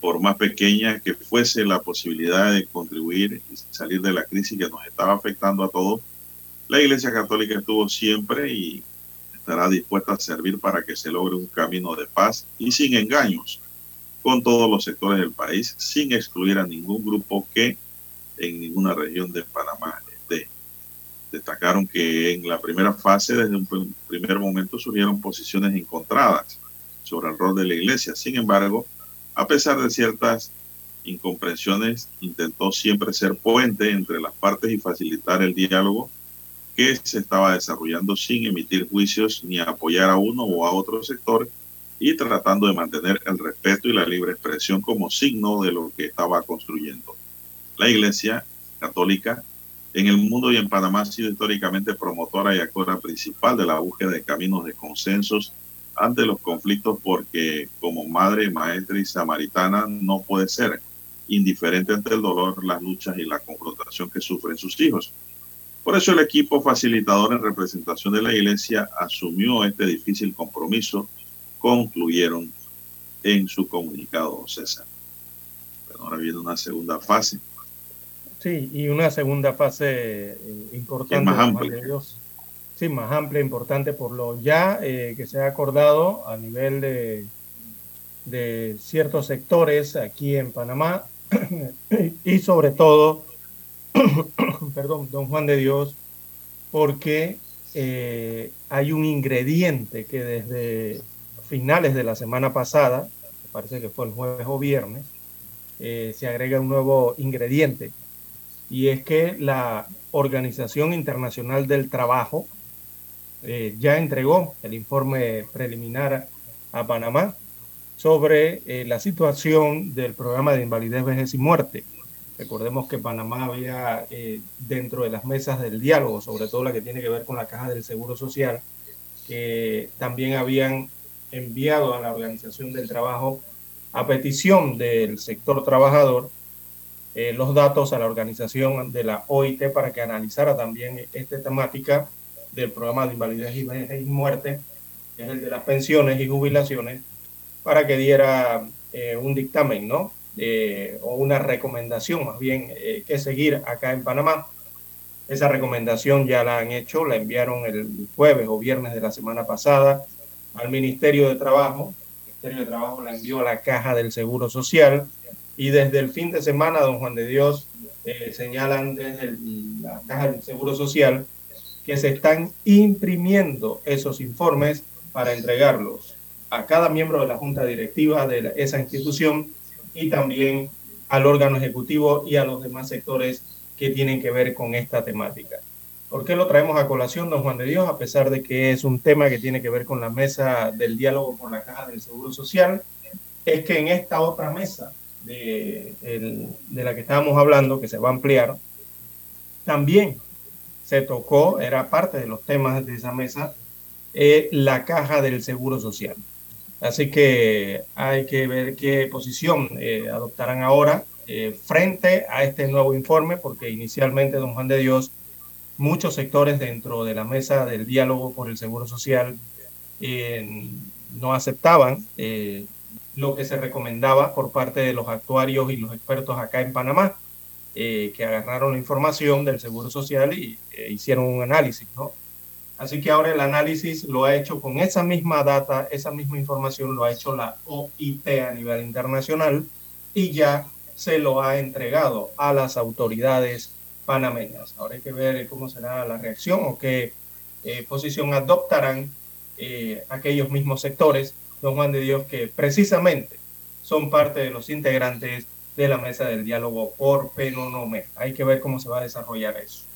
Por más pequeña que fuese la posibilidad de contribuir y salir de la crisis que nos estaba afectando a todos, la Iglesia Católica estuvo siempre y estará dispuesta a servir para que se logre un camino de paz y sin engaños con todos los sectores del país, sin excluir a ningún grupo que en ninguna región de Panamá esté. Destacaron que en la primera fase, desde un primer momento, surgieron posiciones encontradas sobre el rol de la Iglesia. Sin embargo, a pesar de ciertas incomprensiones, intentó siempre ser puente entre las partes y facilitar el diálogo que se estaba desarrollando sin emitir juicios ni apoyar a uno o a otro sector y tratando de mantener el respeto y la libre expresión como signo de lo que estaba construyendo. La Iglesia Católica en el mundo y en Panamá ha sido históricamente promotora y actora principal de la búsqueda de caminos de consensos ante los conflictos porque como madre, maestra y samaritana no puede ser indiferente ante el dolor, las luchas y la confrontación que sufren sus hijos. Por eso el equipo facilitador en representación de la Iglesia asumió este difícil compromiso, concluyeron en su comunicado, César. Pero ahora viene una segunda fase. Sí, y una segunda fase eh, importante. más amplia. Sí, más amplia, importante por lo ya eh, que se ha acordado a nivel de, de ciertos sectores aquí en Panamá y sobre todo perdón, don Juan de Dios, porque eh, hay un ingrediente que desde finales de la semana pasada, parece que fue el jueves o viernes, eh, se agrega un nuevo ingrediente, y es que la Organización Internacional del Trabajo eh, ya entregó el informe preliminar a Panamá sobre la situación del programa de invalidez, vejez y muerte Recordemos que Panamá había eh, dentro de las mesas del diálogo, sobre todo la que tiene que ver con la caja del Seguro Social, que también habían enviado a la Organización del Trabajo a petición del sector trabajador eh, los datos a la organización de la OIT para que analizara también esta temática del programa de invalidez y muerte, que es el de las pensiones y jubilaciones, para que diera eh, un dictamen, ¿no? Eh, o una recomendación más bien eh, que seguir acá en Panamá. Esa recomendación ya la han hecho, la enviaron el jueves o viernes de la semana pasada al Ministerio de Trabajo. El Ministerio de Trabajo la envió a la Caja del Seguro Social y desde el fin de semana, don Juan de Dios, eh, señalan desde la Caja del Seguro Social que se están imprimiendo esos informes para entregarlos a cada miembro de la junta directiva de esa institución y también al órgano ejecutivo y a los demás sectores que tienen que ver con esta temática. ¿Por qué lo traemos a colación, don Juan de Dios? A pesar de que es un tema que tiene que ver con la mesa del diálogo con la Caja del Seguro Social, es que en esta otra mesa de, la que estábamos hablando, que se va a ampliar, también se tocó, era parte de los temas de esa mesa, eh, la caja del Seguro Social. Así que hay que ver qué posición eh, adoptarán ahora eh, frente a este nuevo informe, porque inicialmente, don Juan de Dios, muchos sectores dentro de la mesa del diálogo por el Seguro Social no aceptaban lo que se recomendaba por parte de los actuarios y los expertos acá en Panamá, que agarraron la información del Seguro Social y hicieron un análisis, ¿no? Así que ahora el análisis lo ha hecho con esa misma data, esa misma información lo ha hecho la OIT a nivel internacional y ya se lo ha entregado a las autoridades panameñas. Ahora hay que ver cómo será la reacción o qué eh, posición adoptarán eh, aquellos mismos sectores, don Juan de Dios, que precisamente son parte de los integrantes de la mesa del diálogo por Penonome. Hay que ver cómo se va a desarrollar eso.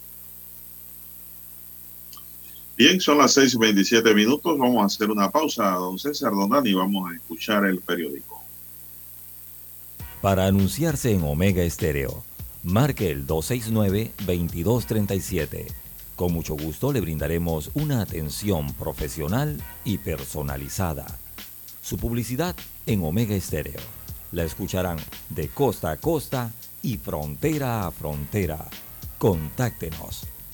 Bien, son las seis y veintisiete minutos. Vamos a hacer una pausa, don César Donani, y vamos a escuchar el periódico. Para anunciarse en Omega Estéreo, marque el 269-2237. Con mucho gusto le brindaremos una atención profesional y personalizada. Su publicidad en Omega Estéreo. La escucharán de costa a costa y frontera a frontera. Contáctenos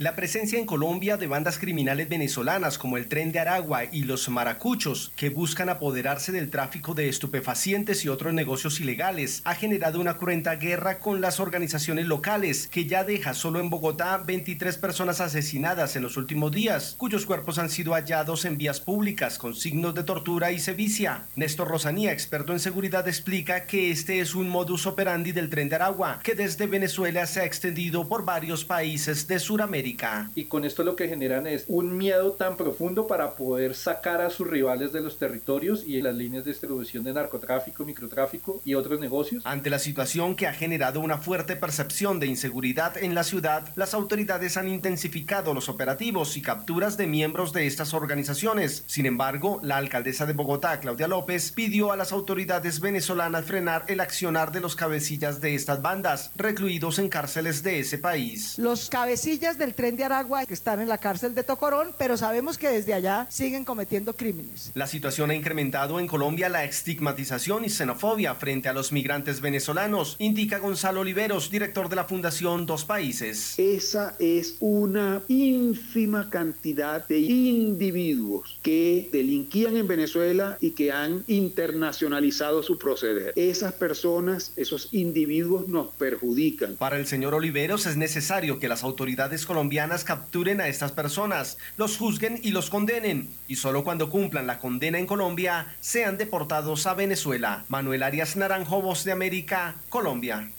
La presencia en Colombia de bandas criminales venezolanas como el Tren de Aragua y los Maracuchos, que buscan apoderarse del tráfico de estupefacientes y otros negocios ilegales, ha generado una cruenta guerra con las organizaciones locales, que ya deja solo en Bogotá 23 personas asesinadas en los últimos días, cuyos cuerpos han sido hallados en vías públicas con signos de tortura y sevicia. Néstor Rosanía, experto en seguridad, explica que este es un modus operandi del Tren de Aragua, que desde Venezuela se ha extendido por varios países de Sudamérica. Y con esto lo que generan es un miedo tan profundo para poder sacar a sus rivales de los territorios y las líneas de distribución de narcotráfico, microtráfico y otros negocios. Ante la situación que ha generado una fuerte percepción de inseguridad en la ciudad, las autoridades han intensificado los operativos y capturas de miembros de estas organizaciones. Sin embargo, la alcaldesa de Bogotá, Claudia López, pidió a las autoridades venezolanas frenar el accionar de los cabecillas de estas bandas, recluidos en cárceles de ese país. Los cabecillas del tren de Aragua que están en la cárcel de Tocorón, pero sabemos que desde allá siguen cometiendo crímenes. La situación ha incrementado en Colombia la estigmatización y xenofobia frente a los migrantes venezolanos, indica Gonzalo Oliveros, director de la Fundación Dos Países. Esa es una ínfima cantidad de individuos que delinquían en Venezuela y que han internacionalizado su proceder. Esas personas, esos individuos nos perjudican. Para el señor Oliveros es necesario que las autoridades colombianas capturen a estas personas, los juzguen y los condenen, y solo cuando cumplan la condena en Colombia sean deportados a Venezuela. Manuel Arias Naranjo, Voz de América, Colombia.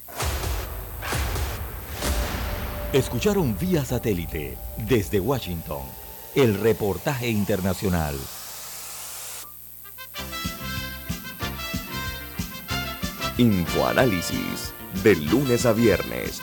Escucharon vía satélite desde Washington el reportaje internacional. Infoanálisis, de lunes a viernes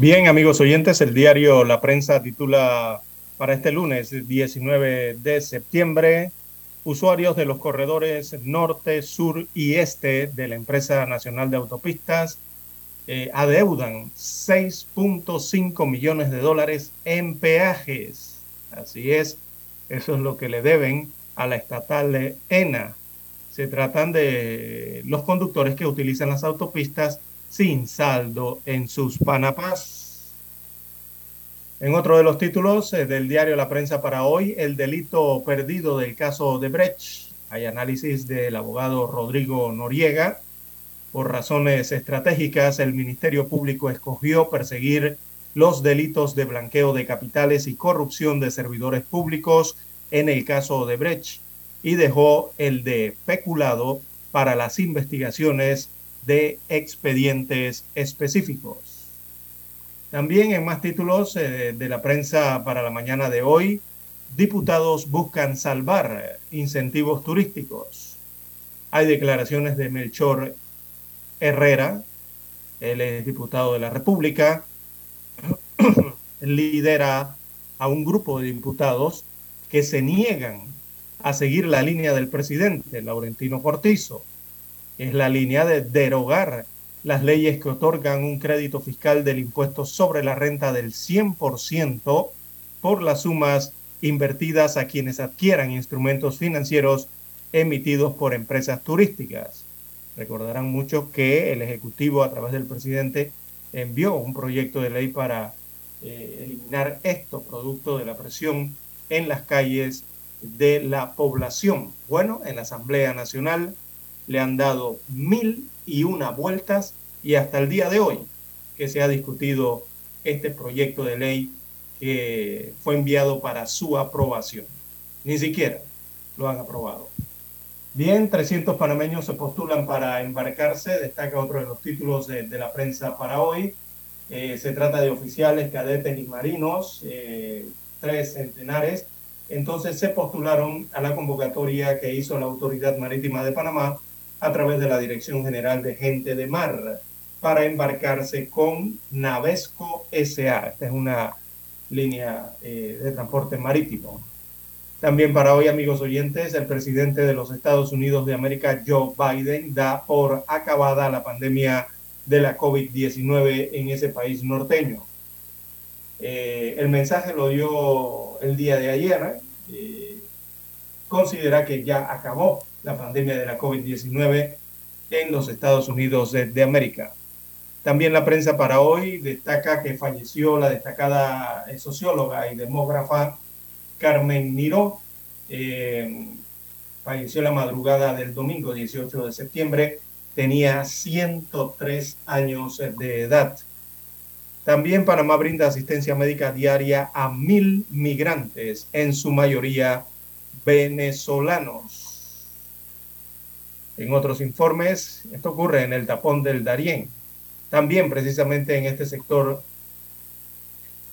Bien, amigos oyentes, el diario La Prensa titula para este lunes 19 de septiembre, usuarios de los corredores norte, sur y este de la empresa nacional de autopistas eh, adeudan 6.5 millones de dólares en peajes. Así es, eso es lo que le deben a la estatal ENA. Se tratan de los conductores que utilizan las autopistas sin saldo en sus Panapás. En otro de los títulos eh, del diario La Prensa para hoy, el delito perdido del caso de Brecht. Hay análisis del abogado Rodrigo Noriega. Por razones estratégicas, el Ministerio Público escogió perseguir los delitos de blanqueo de capitales y corrupción de servidores públicos en el caso de Brecht y dejó el de peculado para las investigaciones de expedientes específicos. También en más títulos eh, de la prensa para la mañana de hoy, diputados buscan salvar incentivos turísticos. Hay declaraciones de Melchor Herrera, él es diputado de la República, lidera a un grupo de diputados que se niegan a seguir la línea del presidente, Laurentino Cortizo es la línea de derogar las leyes que otorgan un crédito fiscal del impuesto sobre la renta del 100% por las sumas invertidas a quienes adquieran instrumentos financieros emitidos por empresas turísticas. Recordarán mucho que el Ejecutivo a través del presidente envió un proyecto de ley para eh, eliminar esto, producto de la presión en las calles de la población. Bueno, en la Asamblea Nacional le han dado mil y una vueltas y hasta el día de hoy que se ha discutido este proyecto de ley que fue enviado para su aprobación. Ni siquiera lo han aprobado. Bien, 300 panameños se postulan para embarcarse, destaca otro de los títulos de, la prensa para hoy. Eh, se trata de oficiales, cadetes y marinos, eh, tres centenares. Entonces se postularon a la convocatoria que hizo la Autoridad Marítima de Panamá a través de la Dirección General de Gente de Mar para embarcarse con Navesco SA. Esta es una línea eh, de transporte marítimo. También para hoy, amigos oyentes, el presidente de los Estados Unidos de América, Joe Biden, da por acabada la pandemia de la COVID-19 en ese país norteño. Eh, el mensaje lo dio el día de ayer. Eh, considera que ya acabó la pandemia de la COVID-19 en los Estados Unidos de, América. También la prensa para hoy destaca que falleció la destacada eh, socióloga y demógrafa Carmen Miró. Eh, falleció la madrugada del domingo 18 de septiembre. Tenía 103 años de edad. También Panamá brinda asistencia médica diaria a mil migrantes, en su mayoría venezolanos. En otros informes, esto ocurre en el tapón del Darién. También precisamente en este sector,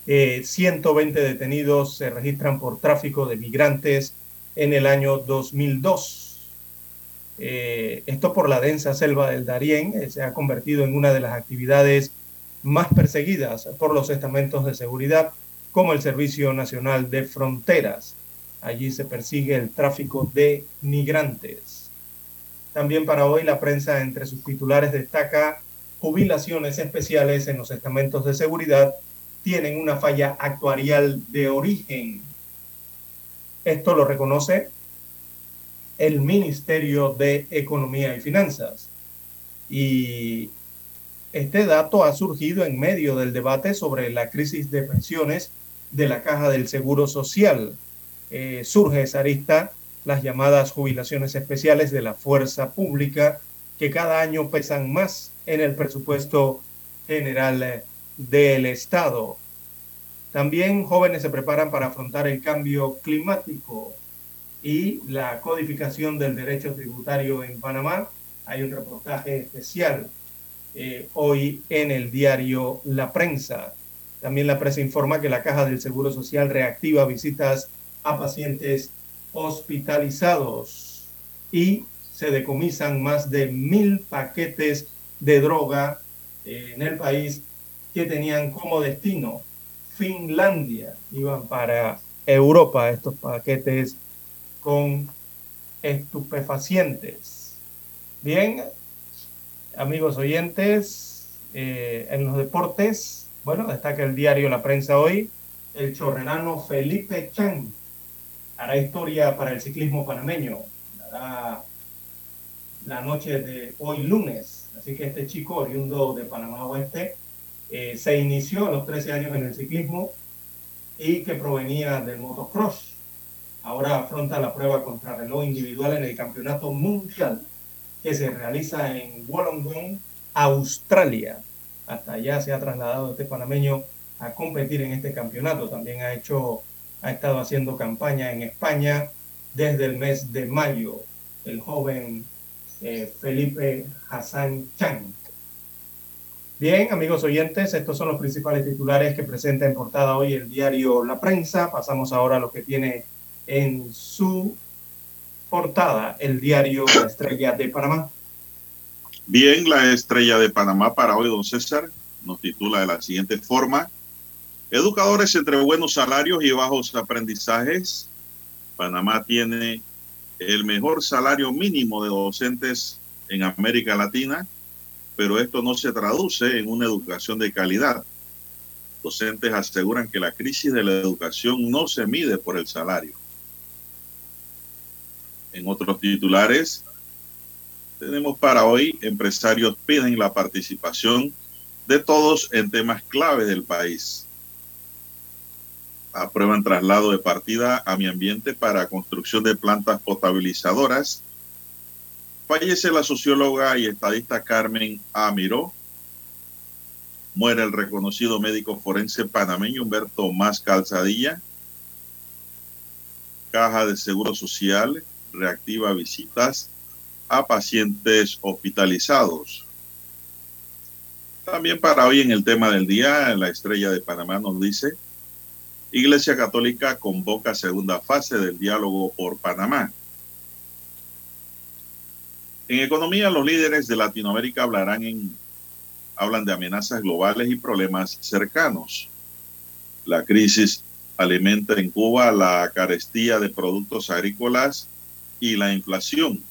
120 eh, detenidos se registran por tráfico de migrantes en el año 2002. Eh, esto por la densa selva del Darién eh, se ha convertido en una de las actividades más perseguidas por los estamentos de seguridad, como el Servicio Nacional de Fronteras. Allí se persigue el tráfico de migrantes. También para hoy la prensa entre sus titulares destaca jubilaciones especiales en los estamentos de seguridad tienen una falla actuarial de origen. Esto lo reconoce el Ministerio de Economía y Finanzas. Y este dato ha surgido en medio del debate sobre la crisis de pensiones de la Caja del Seguro Social. Eh, surge esa arista, las llamadas jubilaciones especiales de la fuerza pública, que cada año pesan más en el presupuesto general eh, del Estado. También jóvenes se preparan para afrontar el cambio climático y la codificación del derecho tributario en Panamá. Hay un reportaje especial eh, hoy en el diario La Prensa. También la prensa informa que la Caja del Seguro Social reactiva visitas a pacientes hospitalizados y se decomisan más de mil paquetes de droga en el país que tenían como destino Finlandia. Iban para Europa estos paquetes con estupefacientes. Bien, amigos oyentes, eh, en los deportes, bueno, destaca el diario La Prensa hoy, el chorrerano Felipe Chan hará historia para el ciclismo panameño. La noche de hoy lunes. Así que este chico, oriundo de Panamá Oeste, eh, se inició a los 13 años en el ciclismo y que provenía del motocross ahora afronta la prueba contra reloj individual en el Campeonato Mundial que se realiza en Wollongong, Australia. Hasta allá se ha trasladado este panameño a competir en este campeonato. También ha hecho, ha estado haciendo campaña en España desde el mes de mayo. El joven eh, Felipe Hassan Chan. Bien, amigos oyentes, estos son los principales titulares que presenta en portada hoy el diario La Prensa. Pasamos ahora a lo que tiene en su portada el diario La Estrella de Panamá. Bien, la Estrella de Panamá para hoy, don César, nos titula de la siguiente forma. Educadores entre buenos salarios y bajos aprendizajes. Panamá tiene el mejor salario mínimo de docentes en América Latina, pero esto no se traduce en una educación de calidad. Docentes aseguran que la crisis de la educación no se mide por el salario. En otros titulares, tenemos para hoy, empresarios piden la participación de todos en temas clave del país. Aprueban traslado de partida a mi ambiente para construcción de plantas potabilizadoras. Fallece la socióloga y estadista Carmen Amiro. Muere el reconocido médico forense panameño Humberto Más Calzadilla. Caja de Seguro Social reactiva visitas a pacientes hospitalizados. También para hoy en el tema del día, la estrella de Panamá nos dice, Iglesia Católica convoca segunda fase del diálogo por Panamá. En economía, los líderes de Latinoamérica hablarán en, hablan de amenazas globales y problemas cercanos. La crisis alimenta en Cuba la carestía de productos agrícolas y la inflación.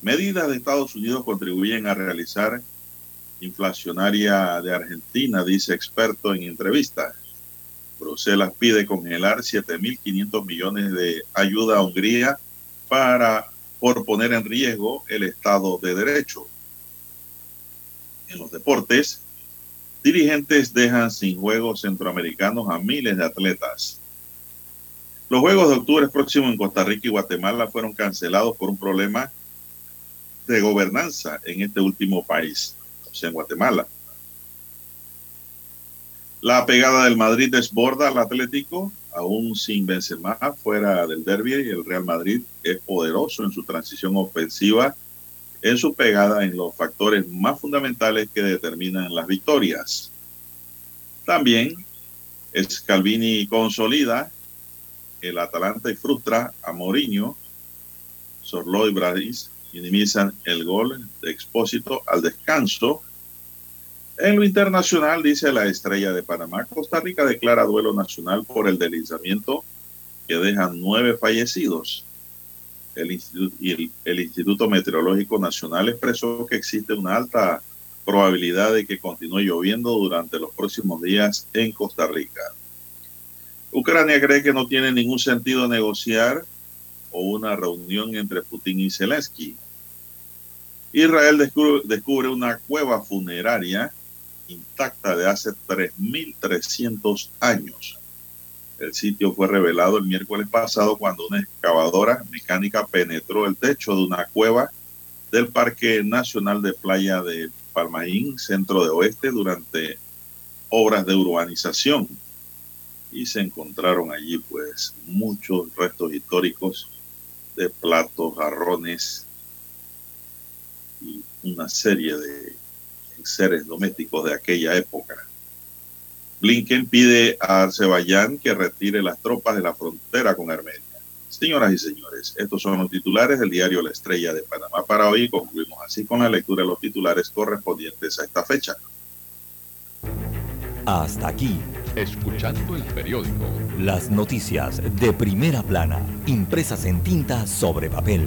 Medidas de Estados Unidos contribuyen a realizar inflacionaria de Argentina, dice experto en entrevista. Bruselas pide congelar 7.500 millones de ayuda a Hungría para por poner en riesgo el Estado de Derecho. En los deportes, dirigentes dejan sin juegos centroamericanos a miles de atletas. Los Juegos de Octubre próximo en Costa Rica y Guatemala fueron cancelados por un problema de gobernanza en este último país, o sea, en Guatemala. La pegada del Madrid desborda al Atlético, aún sin Benzema fuera del derby y el Real Madrid es poderoso en su transición ofensiva, en su pegada en los factores más fundamentales que determinan las victorias. También Scalvini consolida el Atalanta y frustra a Mourinho. Sorlo y Bradis minimizan el gol de Expósito al descanso. En lo internacional, dice la estrella de Panamá, Costa Rica declara duelo nacional por el deslizamiento que deja nueve fallecidos. El Instituto, Meteorológico Nacional expresó que existe una alta probabilidad de que continúe lloviendo durante los próximos días en Costa Rica. Ucrania cree que no tiene ningún sentido negociar o una reunión entre Putin y Zelensky. Israel descubre, una cueva funeraria intacta de hace 3.300 años. El sitio fue revelado el miércoles pasado cuando una excavadora mecánica penetró el techo de una cueva del Parque Nacional de Playa de Palmaín, centro de oeste, durante obras de urbanización. Y se encontraron allí pues muchos restos históricos de platos, jarrones y una serie de seres domésticos de aquella época. Blinken pide a Azerbaiyán que retire las tropas de la frontera con Armenia. Señoras y señores, estos son los titulares del diario La Estrella de Panamá para hoy. Concluimos así con la lectura de los titulares correspondientes a esta fecha. Hasta aquí, escuchando el periódico. Las noticias de primera plana, impresas en tinta sobre papel.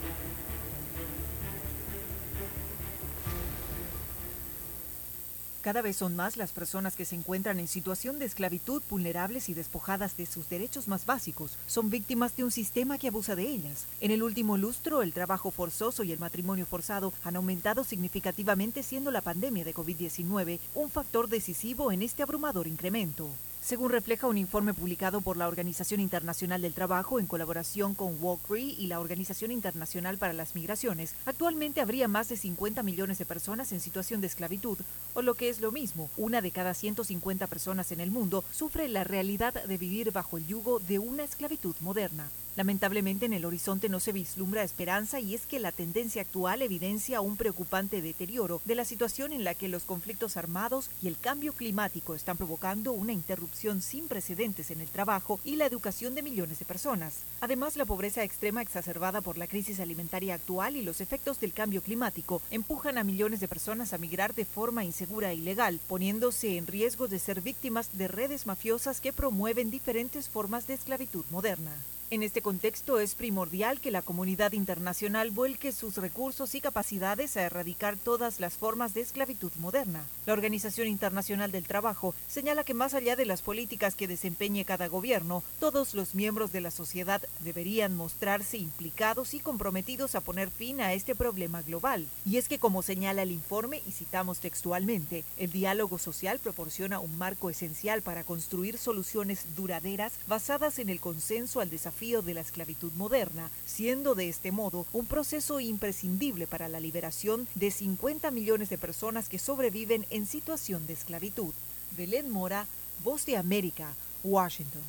Cada vez son más las personas que se encuentran en situación de esclavitud, vulnerables y despojadas de sus derechos más básicos. Son víctimas de un sistema que abusa de ellas. En el último lustro, el trabajo forzoso y el matrimonio forzado han aumentado significativamente siendo la pandemia de COVID-19 un factor decisivo en este abrumador incremento. Según refleja un informe publicado por la Organización Internacional del Trabajo en colaboración con Walkree y la Organización Internacional para las Migraciones, actualmente habría más de 50 millones de personas en situación de esclavitud, o lo que es lo mismo, una de cada 150 personas en el mundo sufre la realidad de vivir bajo el yugo de una esclavitud moderna. Lamentablemente en el horizonte no se vislumbra esperanza y es que la tendencia actual evidencia un preocupante deterioro de la situación en la que los conflictos armados y el cambio climático están provocando una interrupción sin precedentes en el trabajo y la educación de millones de personas. Además, la pobreza extrema exacerbada por la crisis alimentaria actual y los efectos del cambio climático empujan a millones de personas a migrar de forma insegura e ilegal, poniéndose en riesgo de ser víctimas de redes mafiosas que promueven diferentes formas de esclavitud moderna. En este contexto es primordial que la comunidad internacional vuelque sus recursos y capacidades a erradicar todas las formas de esclavitud moderna. La Organización Internacional del Trabajo señala que más allá de las políticas que desempeñe cada gobierno, todos los miembros de la sociedad deberían mostrarse implicados y comprometidos a poner fin a este problema global. Y es que como señala el informe, y citamos textualmente, el diálogo social proporciona un marco esencial para construir soluciones duraderas basadas en el consenso al desafío de la esclavitud moderna, siendo de este modo un proceso imprescindible para la liberación de 50 millones de personas que sobreviven en situación de esclavitud. Belén Mora, Voz de América, Washington.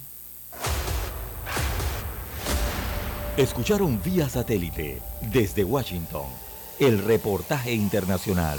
Escucharon vía satélite desde Washington el reportaje internacional.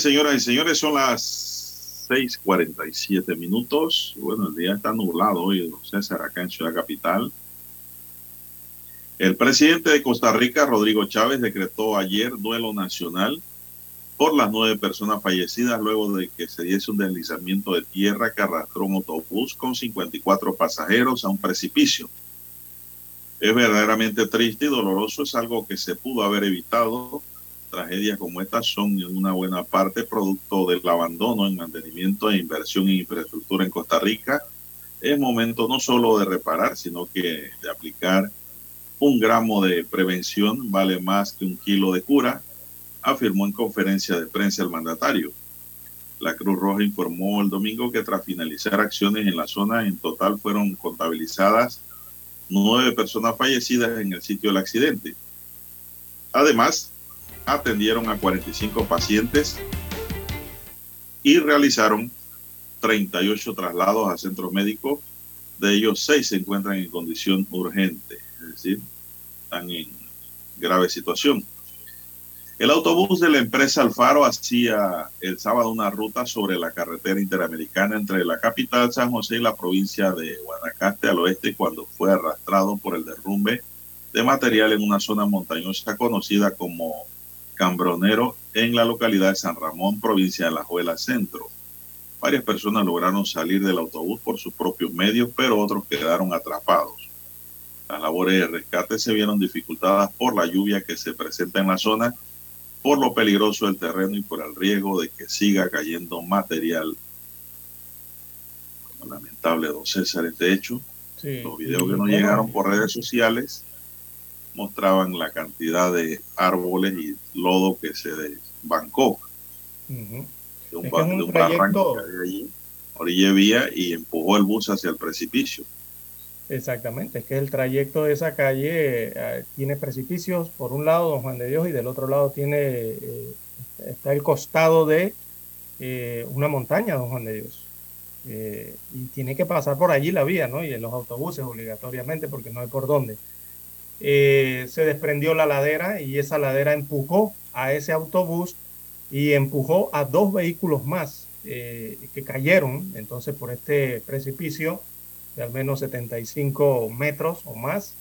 Señoras y señores, son las 6:47 minutos. Bueno, el día está nublado hoy, César, acá en Ciudad Capital. El presidente de Costa Rica, Rodrigo Chávez, decretó ayer duelo nacional por las nueve personas fallecidas luego de que se diese un deslizamiento de tierra que arrastró un autobús con 54 pasajeros a un precipicio. Es verdaderamente triste y doloroso, es algo que se pudo haber evitado tragedias como estas son en una buena parte producto del abandono en mantenimiento e inversión en infraestructura en Costa Rica. Es momento no solo de reparar, sino que de aplicar un gramo de prevención vale más que un kilo de cura, afirmó en conferencia de prensa el mandatario. La Cruz Roja informó el domingo que tras finalizar acciones en la zona, en total fueron contabilizadas nueve personas fallecidas en el sitio del accidente. Además, atendieron a 45 pacientes y realizaron 38 traslados a centros médicos. De ellos, 6 se encuentran en condición urgente, es decir, están en grave situación. El autobús de la empresa Alfaro hacía el sábado una ruta sobre la carretera interamericana entre la capital San José y la provincia de Guanacaste al oeste cuando fue arrastrado por el derrumbe de material en una zona montañosa conocida como Cambronero en la localidad de San Ramón, provincia de La Juela Centro. Varias personas lograron salir del autobús por sus propios medios, pero otros quedaron atrapados. Las labores de rescate se vieron dificultadas por la lluvia que se presenta en la zona, por lo peligroso del terreno y por el riesgo de que siga cayendo material. Lamentable, don César, este hecho. Sí. Los videos que nos llegaron por redes sociales mostraban la cantidad de árboles y lodo que se desbancó de un, Es que ba- es un de un barranco que había allí, orilla vía, y empujó el bus hacia el precipicio. Exactamente, es que el trayecto de esa calle eh, tiene precipicios por un lado, Don Juan de Dios, y del otro lado tiene eh, está el costado de eh, una montaña, Don Juan de Dios. Eh, y tiene que pasar por allí la vía, ¿no? Y en los autobuses obligatoriamente, porque no hay por dónde. Eh, se desprendió la ladera y esa ladera empujó a ese autobús y empujó a dos vehículos más eh, que cayeron entonces por este precipicio de al menos 75 metros o más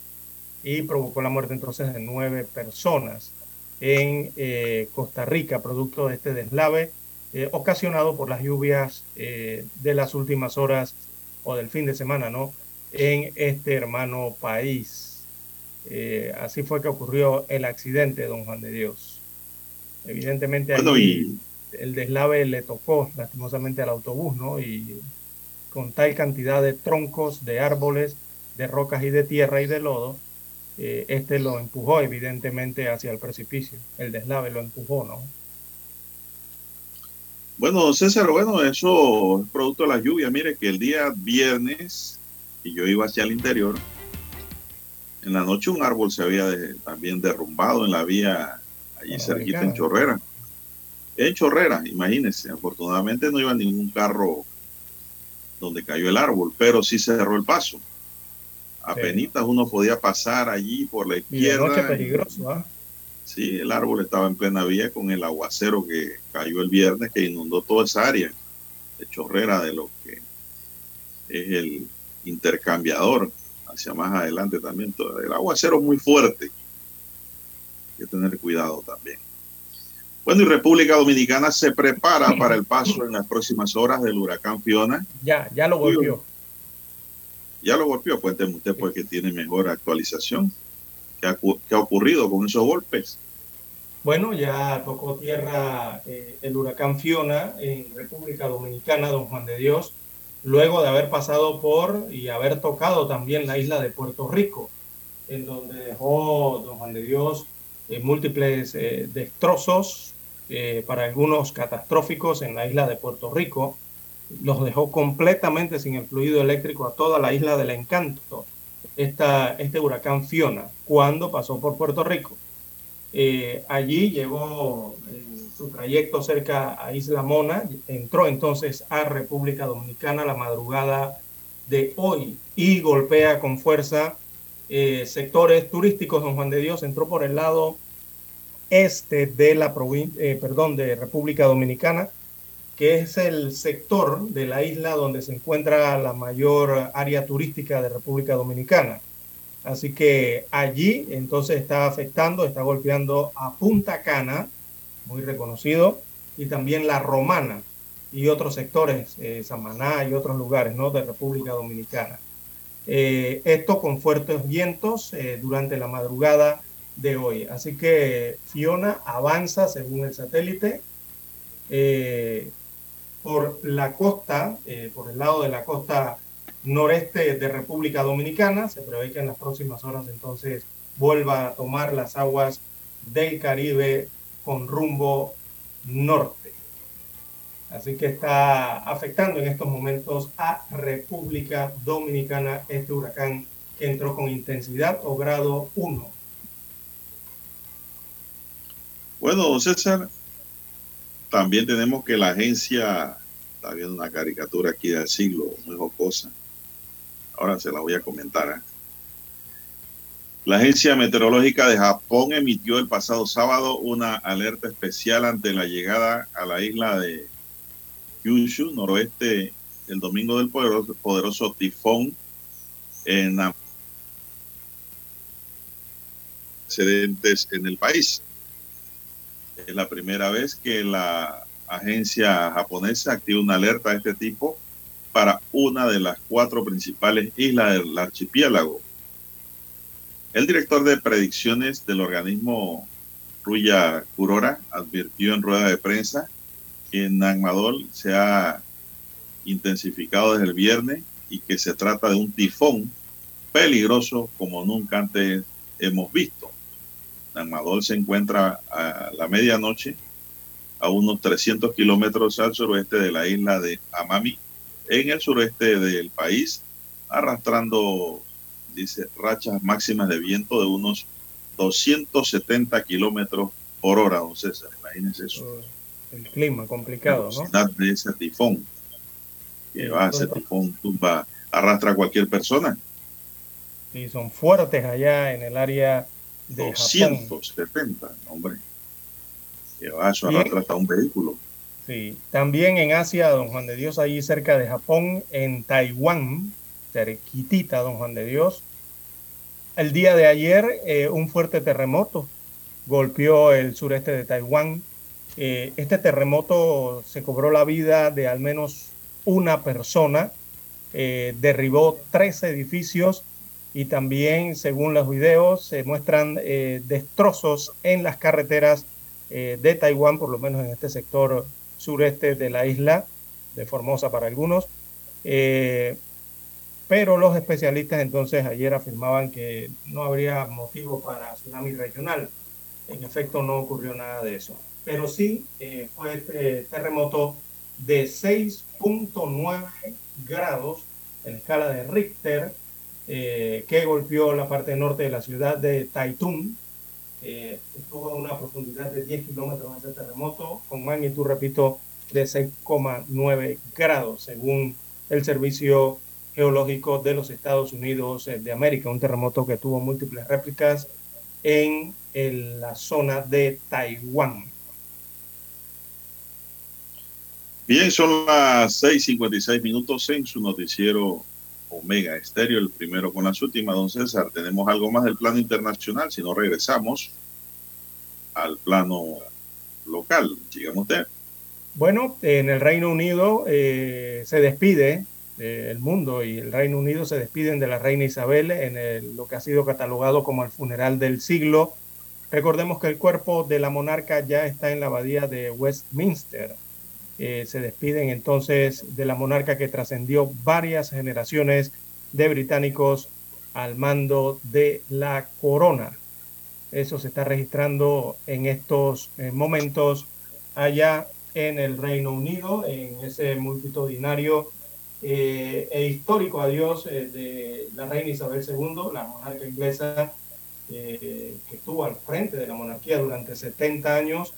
y provocó la muerte entonces de nueve personas en eh, Costa Rica, producto de este deslave eh, ocasionado por las lluvias de las últimas horas o del fin de semana, ¿no? En este hermano país. Eh, así fue que ocurrió el accidente, don Juan de Dios. Evidentemente Bueno, allí el deslave le tocó lastimosamente al autobús, ¿no? Y con tal cantidad de troncos, de árboles, de rocas y de tierra y de lodo, eh, este lo empujó evidentemente hacia el precipicio. El deslave lo empujó, ¿no? Bueno, César, bueno, eso es producto de la lluvia. Mire que el día viernes, y yo iba hacia el interior, en la noche un árbol se había de- también derrumbado en la vía allí cerquita en. Chorrera. En Chorrera, imagínense, afortunadamente no iba ningún carro donde cayó el árbol, pero sí se cerró el paso. Apenitas uno podía pasar allí por la Y de noche izquierda. peligroso, ¿ah? Sí, el árbol estaba en plena vía con el aguacero que cayó el viernes que inundó toda esa área de chorrera de lo que es el intercambiador hacia más adelante también. Todo. El aguacero es muy fuerte. Hay que tener cuidado también. Bueno, y República Dominicana se prepara para el paso en las próximas horas del huracán Fiona. Ya, ya lo golpeó. Ya lo golpeó. Cuénteme usted porque tiene mejor actualización. ¿Qué ha, qué ha ocurrido con esos golpes? Bueno, ya tocó tierra eh, el huracán Fiona en República Dominicana, don Juan de Dios, luego de haber pasado por y haber tocado también la isla de Puerto Rico, en donde dejó don Juan de Dios eh, múltiples eh, destrozos, eh, para algunos catastróficos en la isla de Puerto Rico. Los dejó completamente sin el fluido eléctrico a toda la isla del encanto. Esta, este huracán Fiona, cuando pasó por Puerto Rico. Eh, allí llegó su trayecto cerca a Isla Mona, entró entonces a República Dominicana la madrugada de hoy y golpea con fuerza eh, sectores turísticos. Don Juan de Dios entró por el lado este de la provincia, eh, perdón, de República Dominicana, que es el sector de la isla donde se encuentra la mayor área turística de República Dominicana. Así que allí entonces está afectando, está golpeando a Punta Cana, muy reconocido, y también la Romana y otros sectores, eh, Samaná y otros lugares ¿no? de República Dominicana. Eh, esto con fuertes vientos eh, durante la madrugada de hoy. Así que Fiona avanza según el satélite eh, por la costa, eh, por el lado de la costa noreste de República Dominicana. Se prevé que en las próximas horas entonces vuelva a tomar las aguas del Caribe con rumbo norte. Así que está afectando en estos momentos a República Dominicana este huracán que entró con intensidad o grado 1. Bueno, César, también tenemos que la agencia, está viendo una caricatura aquí del siglo, muy jocosa. Ahora se la voy a comentar. ¿eh? La Agencia Meteorológica de Japón emitió el pasado sábado una alerta especial ante la llegada a la isla de Kyushu, noroeste, el domingo del poderoso, tifón en antecedentes en el país. Es la primera vez que la agencia japonesa activa una alerta de este tipo para una de las cuatro principales islas del archipiélago. El director de predicciones del organismo Ruya Kurora advirtió en rueda de prensa que Nagmadol se ha intensificado desde el viernes y que se trata de un tifón peligroso como nunca antes hemos visto. Nagmadol se encuentra a la medianoche a unos 300 kilómetros al suroeste de la isla de Amami, en el sureste del país, arrastrando, dice, rachas máximas de viento de unos 270 kilómetros por hora, don César. Imagínense eso. El clima complicado, la ¿no? de ese tifón. Que va, ese tifón tumba, arrastra a cualquier persona. Sí, son fuertes allá en el área de 270, Japón. hombre. Que va, eso arrastra hasta un vehículo. Sí, también en Asia, don Juan de Dios, ahí cerca de Japón, en Taiwán, cerquitita, don Juan de Dios. El día de ayer, eh, un fuerte terremoto golpeó el sureste de Taiwán. Eh, este terremoto se cobró la vida de al menos una persona, eh, derribó tres edificios y también, según los videos, se muestran destrozos en las carreteras de Taiwán, por lo menos en este sector sureste de la isla, de Formosa para algunos. Pero los especialistas entonces ayer afirmaban que no habría motivo para tsunami regional. En efecto, no ocurrió nada de eso. Pero sí eh, fue este terremoto de 6.9 grados en escala de Richter eh, que golpeó la parte norte de la ciudad de Taitung. Eh, estuvo a una profundidad de 10 kilómetros ese terremoto, con magnitud, repito, de 6,9 grados, según el Servicio Geológico de los Estados Unidos de América. Un terremoto que tuvo múltiples réplicas en, en la zona de Taiwán. Bien, son las 6:56 minutos en su noticiero Omega Estéreo, el primero con las últimas. Don César, tenemos algo más del plano internacional, si no regresamos al plano local. Dígame usted. Bueno, en el Reino Unido eh, se despide eh, el mundo y el Reino Unido se despiden de la reina Isabel en lo que ha sido catalogado como el funeral del siglo. Recordemos que el cuerpo de la monarca ya está en la abadía de Westminster. Eh, se despiden entonces de la monarca que trascendió varias generaciones de británicos al mando de la corona. Eso se está registrando en estos eh, momentos allá en el Reino Unido, en ese multitudinario eh, e histórico adiós eh, de la reina Isabel II, la monarca inglesa eh, que estuvo al frente de la monarquía durante 70 años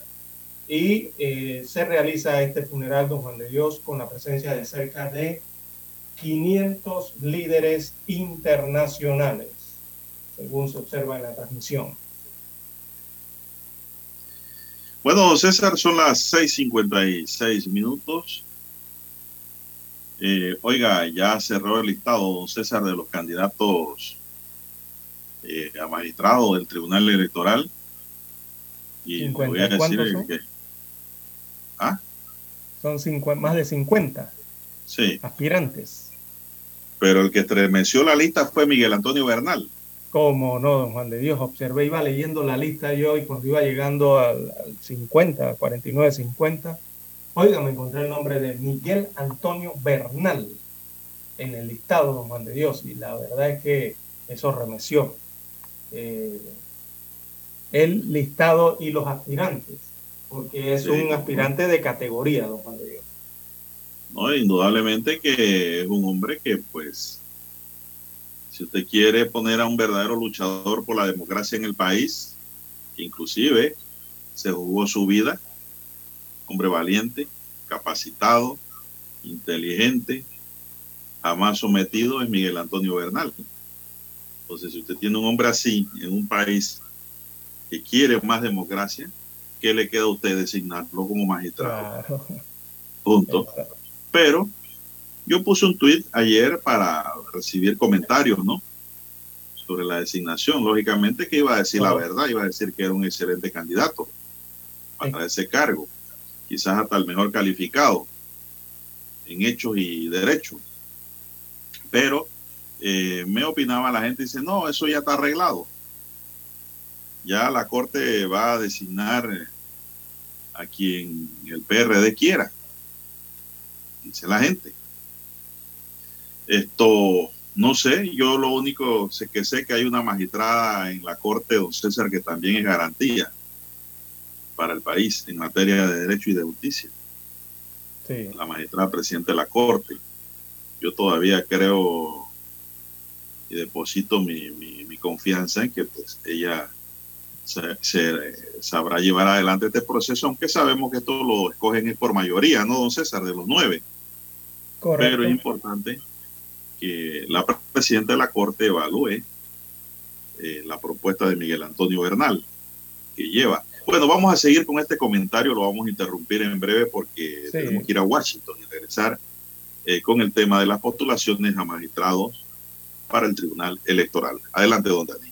y eh, se realiza este funeral, don Juan de Dios, con la presencia de cerca de 500 líderes internacionales, según se observa en la transmisión. Bueno, César, son las 6:56 minutos. Eh, oiga, ya cerró el listado, don César, de los candidatos eh, a magistrado del Tribunal Electoral. Y voy a 50, ¿cuántos decir son? que. Ah, Son cincu- más de 50 sí, aspirantes. pero el que estremeció la lista fue Miguel Antonio Bernal. Cómo no, don Juan de Dios, observé, iba leyendo la lista yo y cuando iba llegando al, al 50, 49, 50, oiga, me encontré el nombre de Miguel Antonio Bernal en el listado, don Juan de Dios, y la verdad es que eso remeció. Eh, el listado y los aspirantes, porque es Sí, un aspirante de categoría, don Juan de Dios. ¿no? Indudablemente que es un hombre que, pues, si usted quiere poner a un verdadero luchador por la democracia en el país, que inclusive se jugó su vida, hombre valiente, capacitado, inteligente, jamás sometido, es Miguel Antonio Bernal. Entonces, si usted tiene un hombre así en un país que quiere más democracia, ¿qué le queda a usted designarlo como magistrado? Claro. Punto. Pero yo puse un tweet ayer para recibir comentarios, ¿no? Sobre la designación. Lógicamente que iba a decir la verdad, iba a decir que era un excelente candidato para ese cargo. Quizás hasta el mejor calificado en hechos y derechos. Pero eh, me opinaba la gente, dice, no, eso ya está arreglado. Ya la Corte va a designar eh, a quien el PRD quiera dice la gente. Esto, no sé, yo lo único sé que sé que hay una magistrada en la Corte, don César, que también es garantía para el país en materia de derecho y de justicia. Sí. La magistrada presidente de la Corte. Yo todavía creo y deposito mi, mi, mi confianza en que pues ella se, se, sabrá llevar adelante este proceso, aunque sabemos que esto lo escogen es por mayoría, ¿no, don César? De los nueve. Correcto. Pero es importante que la presidenta de la Corte evalúe eh, la propuesta de Miguel Antonio Bernal que lleva. Bueno, vamos a seguir con este comentario, lo vamos a interrumpir en breve porque Sí. tenemos que ir a Washington y regresar eh, con el tema de las postulaciones a magistrados para el Tribunal Electoral. Adelante, don Dani.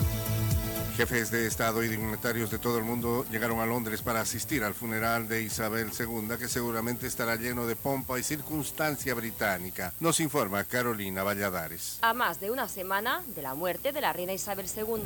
Jefes de Estado y dignatarios de todo el mundo llegaron a Londres para asistir al funeral de Isabel II, que seguramente estará lleno de pompa y circunstancia británica. Nos informa Carolina Valladares. A más de una semana de la muerte de la reina Isabel II,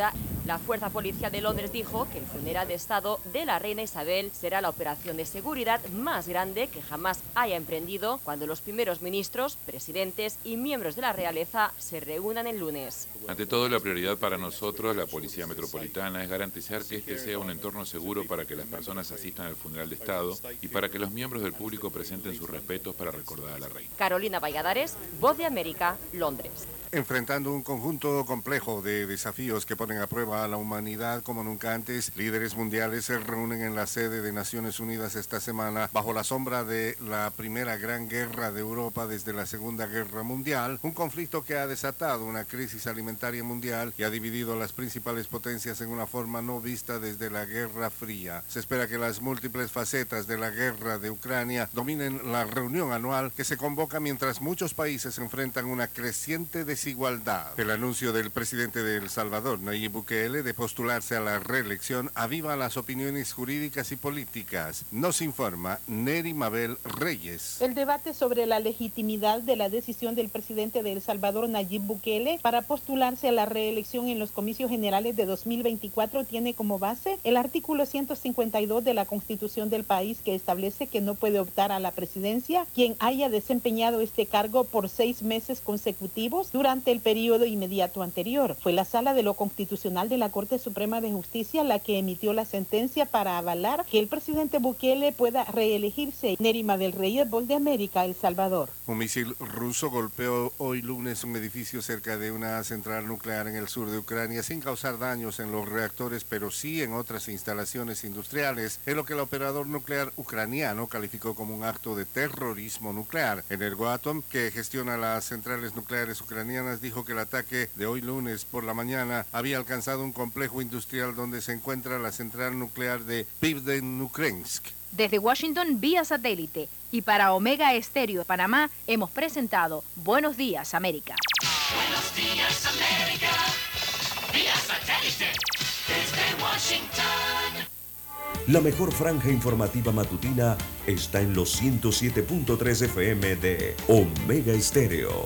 la Fuerza Policial de Londres dijo que el funeral de Estado de la reina Isabel será la operación de seguridad más grande que jamás haya emprendido cuando los primeros ministros, presidentes y miembros de la realeza se reúnan el lunes. Ante todo, la prioridad para nosotros, la Policía Metropolitana, es garantizar que este sea un entorno seguro para que las personas asistan al funeral de Estado y para que los miembros del público presenten sus respetos para recordar a la reina. Carolina Valladares, Voz de América, Londres. Enfrentando un conjunto complejo de desafíos que ponen a prueba a la humanidad como nunca antes, líderes mundiales se reúnen en la sede de Naciones Unidas esta semana bajo la sombra de la primera gran guerra de Europa desde la Segunda Guerra Mundial, un conflicto que ha desatado una crisis alimentaria mundial y ha dividido a las principales potencias en una forma no vista desde la Guerra Fría. Se espera que las múltiples facetas de la guerra de Ucrania dominen la reunión anual que se convoca mientras muchos países enfrentan una creciente desigualdad. El anuncio del presidente de El Salvador, Nayib Bukele, de postularse a la reelección aviva las opiniones jurídicas y políticas. Nos informa Neri Mabel Reyes. El debate sobre la legitimidad de la decisión del presidente de El Salvador, Nayib Bukele, para postularse a la reelección en los comicios generales de 2024 tiene como base el artículo 152 de la Constitución del país que establece que no puede optar a la presidencia quien haya desempeñado este cargo por seis meses consecutivos durante el periodo inmediato anterior. Fue la Sala de lo Constitucional de la Corte Suprema de Justicia la que emitió la sentencia para avalar que el presidente Bukele pueda reelegirse. Nerima del Reyes, Voz de América, El Salvador. Un misil ruso golpeó hoy lunes un edificio cerca de una central nuclear en el sur de Ucrania sin causar daños en los reactores, pero sí en otras instalaciones industriales, en lo que el operador nuclear ucraniano calificó como un acto de terrorismo nuclear. Energoatom, que gestiona las centrales nucleares ucranianas, dijo que el ataque de hoy lunes por la mañana había alcanzado un complejo industrial donde se encuentra la central nuclear de Pivdenukrensk. Desde Washington vía satélite y para Omega Estéreo de Panamá hemos presentado Buenos Días América. Buenos días América, vía satélite desde Washington. La mejor franja informativa matutina está en los 107.3 FM de Omega Estéreo,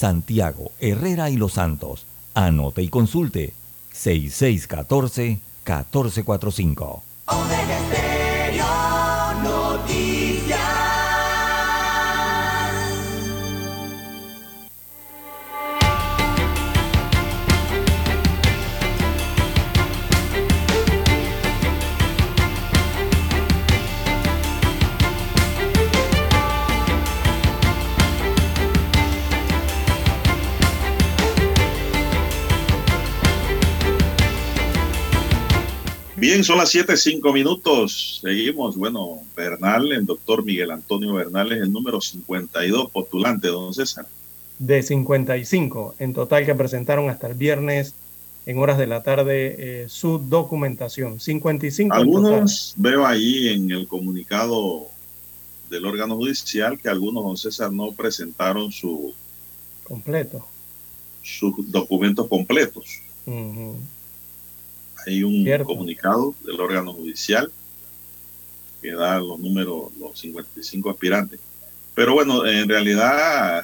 Santiago, Herrera y Los Santos. Anote y consulte 6614-1445. Bien, son las 7, 5 minutos. Seguimos. Bueno, Bernal, el doctor Miguel Antonio Bernal es el número 52 postulante, don César. De 55 en total que presentaron hasta el viernes en horas de la tarde eh, su documentación. 55 Algunos veo ahí en el comunicado del órgano judicial que algunos, don César, no presentaron su completo. sus documentos completos. Ujú. Hay un Cierto. comunicado del órgano judicial que da los números, los 55 aspirantes. Pero bueno, en realidad,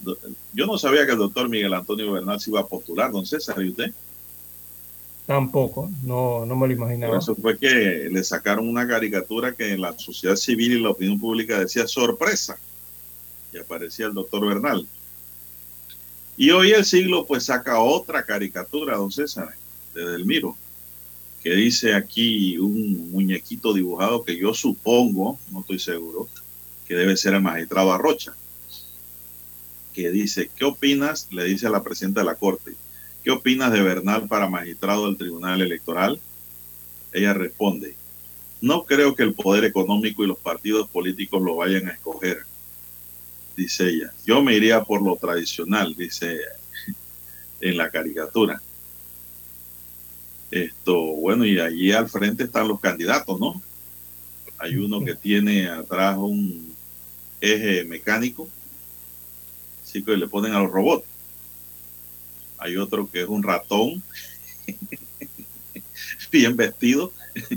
yo no sabía que el doctor Miguel Antonio Bernal se iba a postular, don César, ¿y usted? Tampoco, no, no me lo Por imaginaba. eso fue que le sacaron una caricatura que en la sociedad civil y la opinión pública decía sorpresa. Y aparecía el doctor Bernal. Y hoy el siglo pues saca otra caricatura, don César, de Delmiro, que dice aquí un muñequito dibujado que yo supongo, no estoy seguro, que debe ser el magistrado Arrocha, que dice, ¿qué opinas? Le dice a la presidenta de la Corte, ¿qué opinas de Bernal para magistrado del Tribunal Electoral? Ella responde, no creo que el poder económico y los partidos políticos lo vayan a escoger, dice ella. Yo me iría por lo tradicional, dice en la caricatura. Esto, bueno, y allí al frente están los candidatos, ¿no? Hay uno que tiene atrás un eje mecánico, así que le ponen a los robots. Hay otro que es un ratón, bien vestido,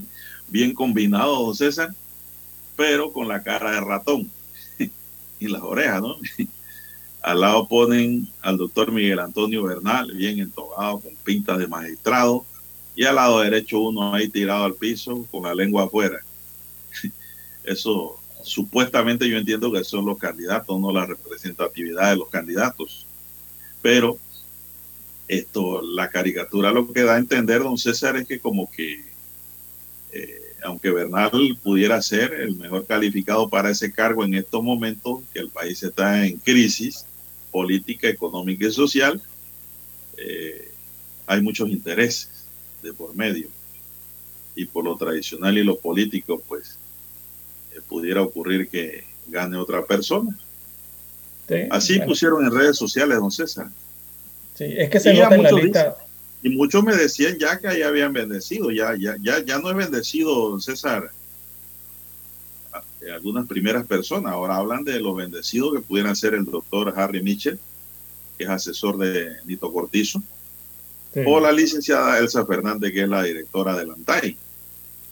bien combinado, don César, pero con la cara de ratón y las orejas, ¿no? Al lado ponen al doctor Miguel Antonio Bernal, bien entogado, con pintas de magistrado, y al lado derecho uno ahí tirado al piso, con la lengua afuera. Eso, supuestamente yo entiendo que son los candidatos, no la representatividad de los candidatos. Pero esto, la caricatura lo que da a entender, don César, es que como que, eh, aunque Bernal pudiera ser el mejor calificado para ese cargo en estos momentos, que el país está en crisis política, económica y social, eh, hay muchos intereses de por medio. Y por lo tradicional y lo político, pues, eh, pudiera ocurrir que gane otra persona. Sí, Así pusieron en redes sociales, don César. sí, es que se Y nota en la lista. Y muchos me decían ya que ya habían bendecido, ya, ya, ya, ya no es bendecido, don César, a- eh, algunas primeras personas. Ahora hablan de los bendecidos que pudieran ser el doctor Harry Mitchell, que es asesor de Nito Cortizo, Sí, o la licenciada Elsa Fernández, que es la directora del ANTAI.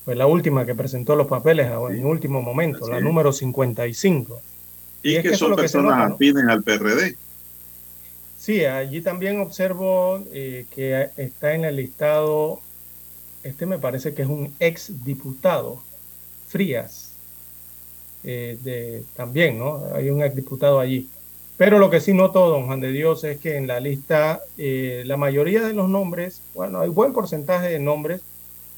Fue la última que presentó los papeles a- en último momento, la es. número 55. Y, Y es que son que personas nota, ¿no? afines al PRD. Sí, allí también observo eh, que está en el listado, este me parece que es un ex diputado, Frías, eh, de, también, ¿no? Hay un ex diputado allí. Pero lo que sí noto, don Juan de Dios, es que en la lista eh, la mayoría de los nombres, bueno, hay buen porcentaje de nombres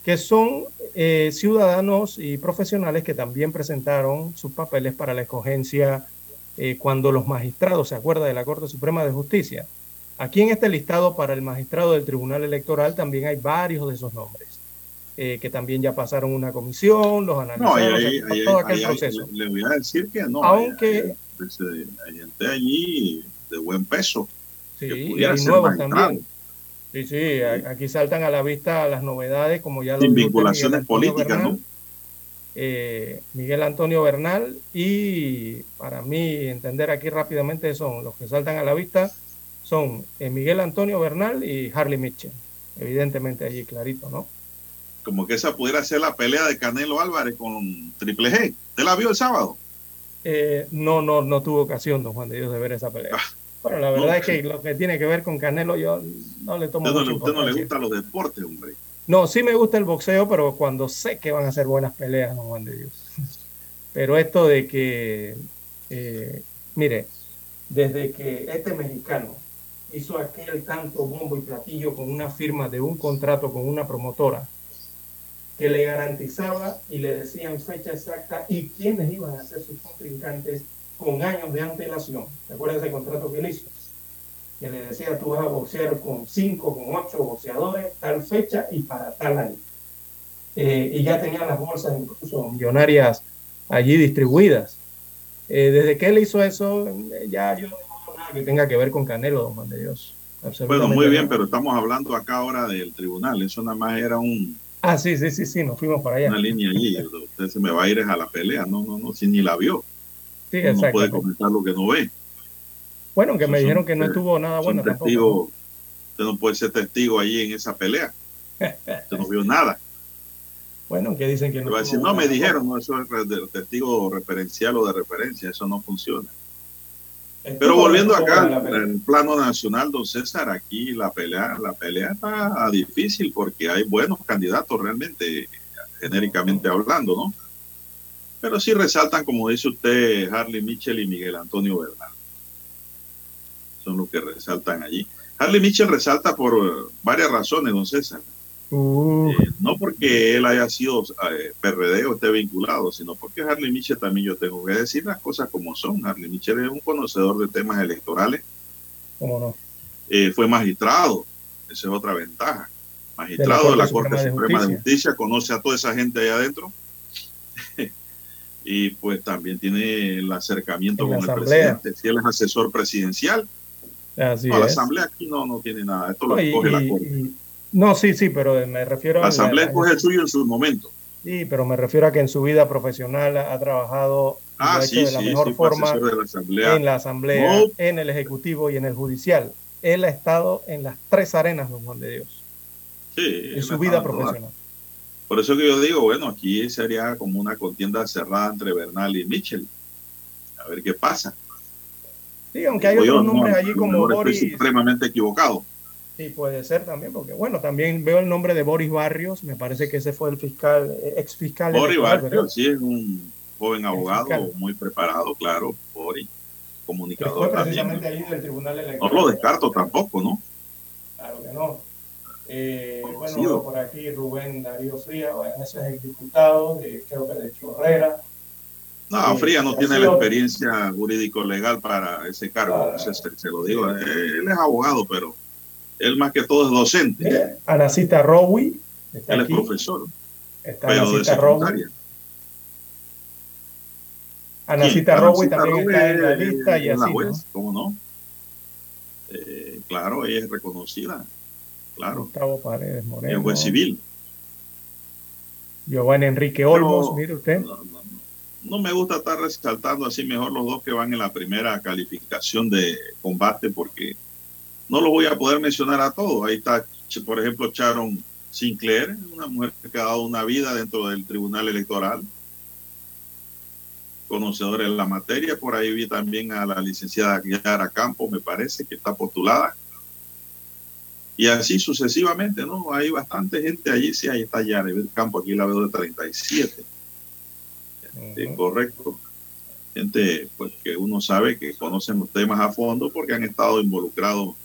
que son eh, ciudadanos y profesionales que también presentaron sus papeles para la escogencia eh, cuando los magistrados, se acuerda de la Corte Suprema de Justicia. Aquí en este listado para el magistrado del Tribunal Electoral también hay varios de esos nombres, eh, que también ya pasaron una comisión, los No, analizaron, ahí, o sea, ahí- ahí- todo ahí- aquel proceso. le, le voy a decir que no. Aunque- hay- hay gente allí de buen peso. Sí, que y hay nuevos también. Sí, sí, aquí saltan a la vista las novedades, como ya lo Sin vinculaciones Miguel Antonio políticas, Bernal, ¿no? eh, Miguel Antonio Bernal y para mí entender aquí rápidamente son los que saltan a la vista son eh, Miguel Antonio Bernal y Harley Mitchell, evidentemente allí clarito, ¿no? Como que esa pudiera ser la pelea de Canelo Álvarez con Triple G. ¿Usted la vio el sábado? Eh, no, no, no tuve ocasión, don Juan de Dios, de ver esa pelea. Bueno, la Ah, no. verdad es que lo que tiene que ver con Canelo yo no le tomo Usted no, usted no le gustan los deportes, hombre. No, sí me gusta el boxeo, pero cuando sé que van a ser buenas peleas, no Juan de Dios. Pero esto de que, eh, mire, desde que este mexicano hizo aquel tanto bombo y platillo con una firma de un contrato con una promotora que le garantizaba y le decían fecha exacta y quiénes iban a ser sus contrincantes con años de antelación. ¿Te acuerdas ese contrato que él hizo? que le decía tú vas a boxear con cinco, con ocho boxeadores, tal fecha y para tal año. Eh, y ya tenían las bolsas incluso millonarias allí distribuidas. Eh, desde que él hizo eso, eh, ya yo no veo nada que tenga que ver con Canelo, don Juan de Dios. Bueno, muy bien, pero estamos hablando acá ahora del tribunal. Eso nada más era un, Ah, sí, sí, sí, sí, nos fuimos para allá. una línea allí. Usted se me va a ir a la pelea. No, no, no, si ni la vio. Sí, Uno no exacto. puede comentar lo que no ve. Bueno, que me Son- dijeron que no estuvo nada bueno tampoco. testigos. Usted no puede ser testigo allí en esa pelea. Usted no vio nada. Bueno, que dicen que no va a decir, estuvo no, me dijeron, no, eso es de testigo referencial o de referencia, eso no funciona. Pero volviendo acá al plano nacional, don César, aquí la pelea, la pelea está difícil porque hay buenos candidatos realmente, genéricamente hablando, ¿no? Pero sí resaltan, como dice usted, Harley Mitchell y Miguel Antonio Bernal. Son los que resaltan allí. Harley Mitchell resalta por varias razones, don César. Uh, Eh, no porque él haya sido eh, PRD o esté vinculado, sino porque Harley Mitchell también yo tengo que decir las cosas como son. Harley Mitchell es un conocedor de temas electorales, ¿Cómo no? eh, fue magistrado, esa es otra ventaja. Magistrado de la, Corte Suprema, de, Justicia. conoce a toda esa gente allá adentro y pues también tiene el acercamiento En con el presidente. Si él es asesor presidencial, Así no, la asamblea aquí no, no tiene nada, esto lo No, y- la Corte. y- no, sí, sí, pero me refiero La a asamblea la- escoge el suyo en su momento. Sí, pero me refiero a que en su vida profesional ha trabajado Ah, ha sí, hecho de la sí, mejor sí, forma la asamblea. en la asamblea, No. en el ejecutivo y en el judicial. Él ha estado en las tres arenas, don Juan de Dios, Sí, en su vida todas. profesional. Por eso que yo digo, bueno, aquí sería como una contienda cerrada entre Bernal y Mitchell. A ver qué pasa. Sí, aunque hay yo, otros no, nombres a allí como mejor estoy Boris, supremamente equivocado. Sí puede ser también, porque bueno, también veo el nombre de Boris Barrios, me parece que ese fue el fiscal, eh, ex fiscal. Boris electoral, Barrio, ¿verdad? sí, es un joven abogado muy preparado, claro, Boris, fue comunicador también. precisamente allí del Tribunal No lo descarto tampoco, ¿no? Claro que no. Eh, bueno, por aquí Rubén Darío Frías, bueno, ese es el diputado, de, creo que de Chorrera. No, Sí, Fría no tiene la experiencia jurídico-legal para ese cargo, se lo digo. Eh, Él es abogado, pero él más que todo es docente. Mira, Anacita Rowi, está Él es profesor, está pero Anacita Rowi. secundaria. Anacita. Rowi también está en la lista y así, juez, ¿no? ¿Cómo no? Eh, claro, ella es reconocida. Claro, Gustavo Paredes es Moreno, juez civil. Giovanni Enrique Olmos, mire usted. No me gusta estar resaltando así mejor los dos que van en la primera calificación de combate porque no los voy a poder mencionar a todos. Ahí está, por ejemplo, Sharon Sinclair, una mujer que ha dado una vida dentro del Tribunal Electoral, conocedora en la materia. Por ahí vi también a la licenciada Yara Campos, me parece, que está postulada. Y así sucesivamente, ¿no? Hay bastante gente allí. Sí, ahí está Yara Campos, aquí la veo de 37. Sí, correcto. Gente pues, que uno sabe que conocen los temas a fondo porque han estado involucrados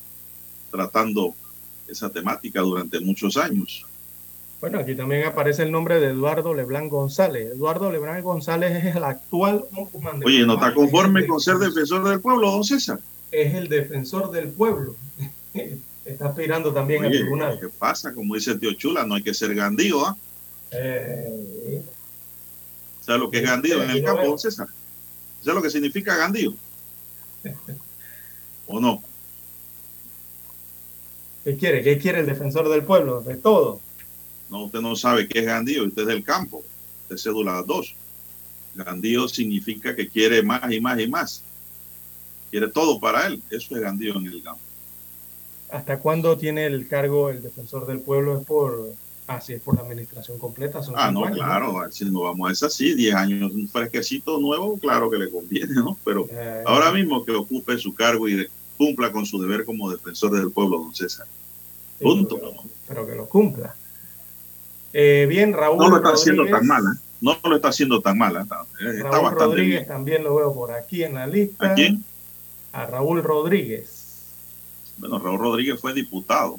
tratando esa temática durante muchos años. Bueno, aquí también aparece el nombre de Eduardo Leblán González. Eduardo Leblán González es el actual ombudsman Oye, ¿no está es conforme con ser defensor- del pueblo, don César? Es el defensor del pueblo. Está aspirando también al Oye, tribunal. ¿qué pasa? Como dice el tío Chula, no hay que ser gandío, ¿ah? Eh, ¿Sabes lo que es gandío en el campo, don César? ¿Sabes lo que significa gandío? ¿O no? ¿Qué quiere? ¿Qué quiere el defensor del pueblo? De todo. No, usted no sabe qué es gandío, usted es del campo, de cédula 2. Gandío significa que quiere más y más y más. Quiere todo para él. Eso es gandío en el campo. ¿Hasta cuándo tiene el cargo el defensor del pueblo? Es por, ah, sí, es por la administración completa. Son Ah, no, años, claro, si no vamos a es así, 10 años, un fresquecito nuevo, claro que le conviene, ¿no? Pero Eh, ahora mismo que ocupe su cargo y de- cumpla con su deber como defensor del pueblo, don César. sí, Punto. Pero, pero que lo cumpla. Eh, bien, Raúl No lo está haciendo tan mala, no lo está haciendo tan mala, está, eh, está Raúl bastante Rodríguez bien. también lo veo por aquí en la lista. ¿A quién? A Raúl Rodríguez. Bueno, Raúl Rodríguez fue diputado,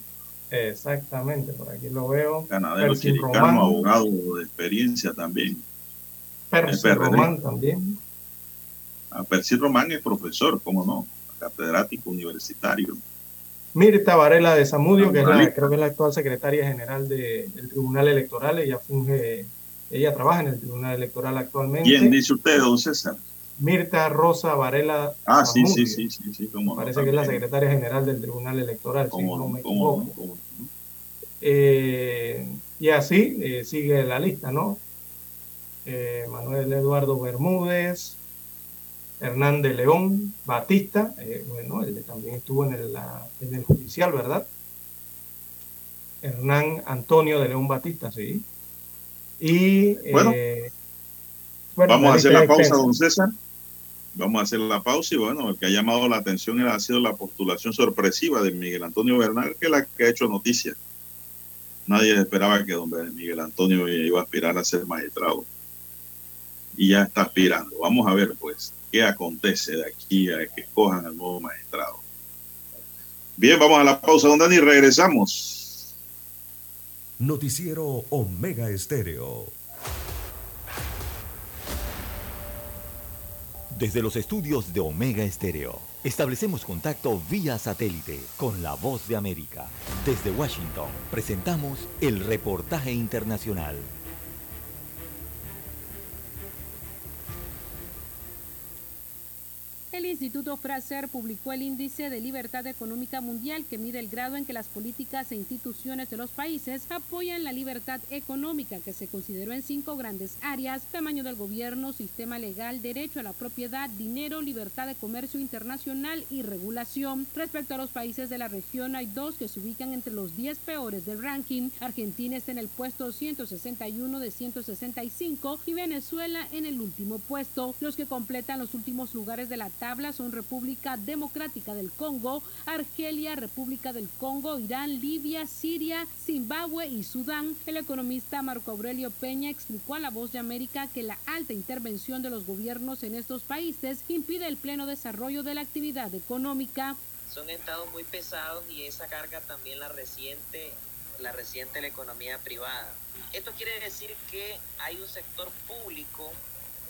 Exactamente, por aquí lo veo. ganadero chiricano, abogado de experiencia también. Percy. Román también. A Percy Román es profesor, ¿cómo no? Catedrático universitario. Mirta Varela de Zamudio, que es la, creo que es la actual secretaria general de- del Tribunal Electoral. Ella funge, ella trabaja en el Tribunal Electoral actualmente. ¿Quién dice usted, don César? Mirta Rosa Varela Ah, sí, Zamudio. sí, sí, sí, sí, cómo no, Parece que es la secretaria general del Tribunal Electoral, si ¿Cómo no me equivoco. Eh, y así eh, sigue la lista, ¿no? Eh, Manuel Eduardo Bermúdez, Hernán de León, Batista, eh, bueno, él también estuvo en el, la- en el judicial, ¿verdad? Hernán Antonio de León Batista, sí. Y Bueno, eh, bueno, Vamos a hacer la pausa, don César. Vamos a hacer la pausa y bueno, el que ha llamado la atención ha sido la postulación sorpresiva de Miguel Antonio Bernal, que es la que ha hecho noticia. Nadie esperaba que don Miguel Antonio iba a aspirar a ser magistrado. Y ya está aspirando. Vamos a ver pues qué acontece de aquí a que escojan al nuevo magistrado. Bien, vamos a la pausa, don Dani, regresamos. Noticiero Omega Estéreo. Desde los estudios de Omega Estéreo, establecemos contacto vía satélite con la voz de América. Desde Washington, presentamos el reportaje internacional. El Instituto Fraser publicó el Índice de Libertad Económica Mundial que mide el grado en que las políticas e instituciones de los países apoyan la libertad económica que se consideró en cinco grandes áreas, tamaño del gobierno, sistema legal, derecho a la propiedad, dinero, libertad de comercio internacional y regulación. Respecto a los países de la región, hay dos que se ubican entre los 10 peores del ranking. Argentina está en el puesto 161 de 165 y Venezuela en el último puesto. Los que completan los últimos lugares de la tabla son República Democrática del Congo, Argelia, República del Congo, Irán, Libia, Siria, Zimbabue y Sudán. El economista Marco Aurelio Peña explicó a La Voz de América que la alta intervención de los gobiernos en estos países impide el pleno desarrollo de la actividad económica. Son estados muy pesados y esa carga también la reciente la reciente la economía privada. Esto quiere decir que hay un sector público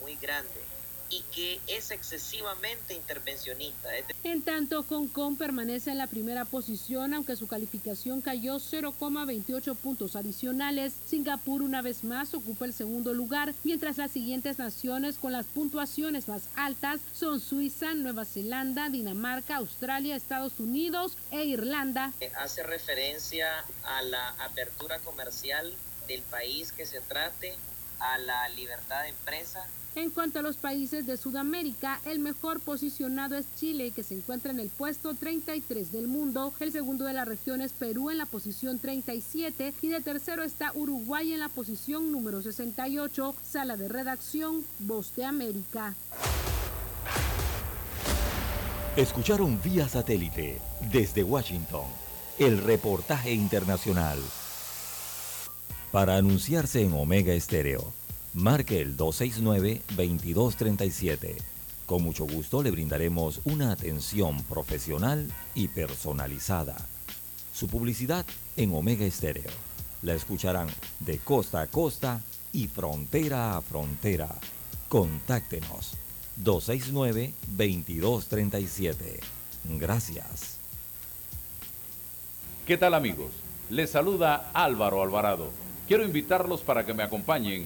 muy grande y que es excesivamente intervencionista. En tanto, Hong Kong permanece en la primera posición, aunque su calificación cayó 0,28 puntos adicionales. Singapur una vez más ocupa el segundo lugar, mientras las siguientes naciones con las puntuaciones más altas son Suiza, Nueva Zelanda, Dinamarca, Australia, Estados Unidos e Irlanda. Hace referencia a la apertura comercial del país que se trate, a la libertad de empresa en cuanto a los países de Sudamérica, el mejor posicionado es Chile, que se encuentra en el puesto 33 del mundo. El segundo de la región es Perú en la posición 37 y de tercero está Uruguay en la posición número 68. Sala de redacción, Voz de América. Escucharon vía satélite desde Washington el reportaje internacional. Para anunciarse en Omega Estéreo marque el 269-2237. Con mucho gusto le brindaremos una atención profesional y personalizada. Su publicidad en Omega Estéreo. La escucharán de costa a costa y frontera a frontera. Contáctenos 269-2237. Gracias. ¿Qué tal amigos? Les saluda Álvaro Alvarado. Quiero invitarlos para que me acompañen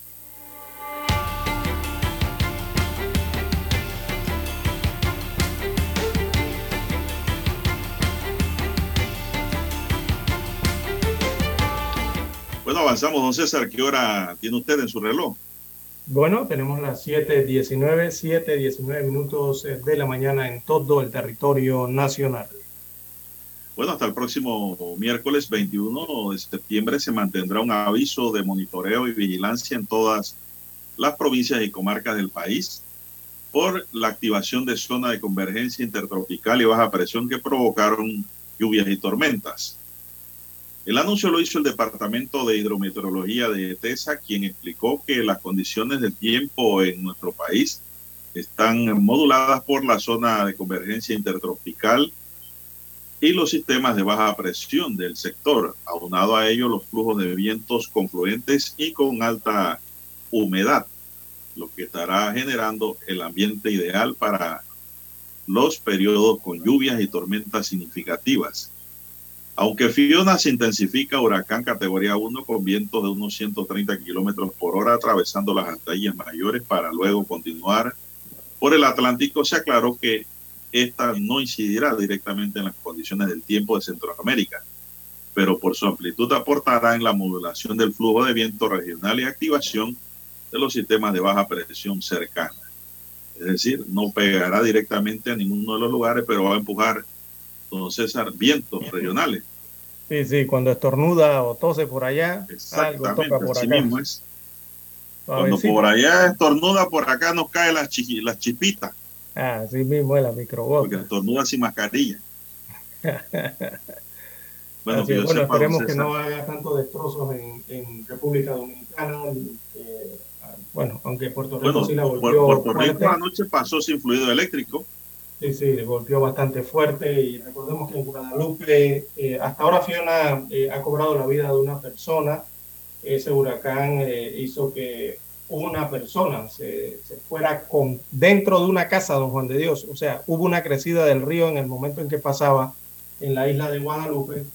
Avanzamos, don César. ¿Qué hora tiene usted en su reloj? Bueno, tenemos las 7.19, 7.19 minutos de la mañana en todo el territorio nacional. Bueno, hasta el próximo miércoles 21 de septiembre se mantendrá un aviso de monitoreo y vigilancia en todas las provincias y comarcas del país por la activación de zona de convergencia intertropical y baja presión que provocaron lluvias y tormentas. El anuncio lo hizo el Departamento de Hidrometeorología de ETESA, quien explicó que las condiciones del tiempo en nuestro país están moduladas por la zona de convergencia intertropical y los sistemas de baja presión del sector, aunado a ello los flujos de vientos confluentes y con alta humedad, lo que estará generando el ambiente ideal para los periodos con lluvias y tormentas significativas. Aunque Fiona se intensifica huracán categoría 1 con vientos de unos 130 kilómetros por hora atravesando las Antillas mayores para luego continuar por el Atlántico, se aclaró que esta no incidirá directamente en las condiciones del tiempo de Centroamérica. pero por su amplitud aportará en la modulación del flujo de viento regional y activación de los sistemas de baja presión cercana. Es decir, no pegará directamente a ninguno de los lugares, pero va a empujar, don César, vientos regionales. Sí, sí, cuando estornuda o tose por allá, algo toca por acá. mismo es. Cuando por allá estornuda, por acá nos caen las, chi- las chispitas, Ah, así mismo es la porque microbota. estornuda sin mascarilla. Bueno, que es, bueno, esperemos que no haga tantos destrozos en, en República Dominicana. eh, bueno, aunque Puerto Rico Bueno, sí la golpeó Puerto fuerte. Rico anoche pasó sin fluido eléctrico. Sí, sí, golpeó bastante fuerte y recordemos que en Guadalupe eh, hasta ahora Fiona eh, ha cobrado la vida de una persona. Ese huracán eh, hizo que una persona se, fuera con, dentro de una casa, don Juan de Dios. O sea, hubo una crecida del río en el momento en que pasaba en la isla de Guadalupe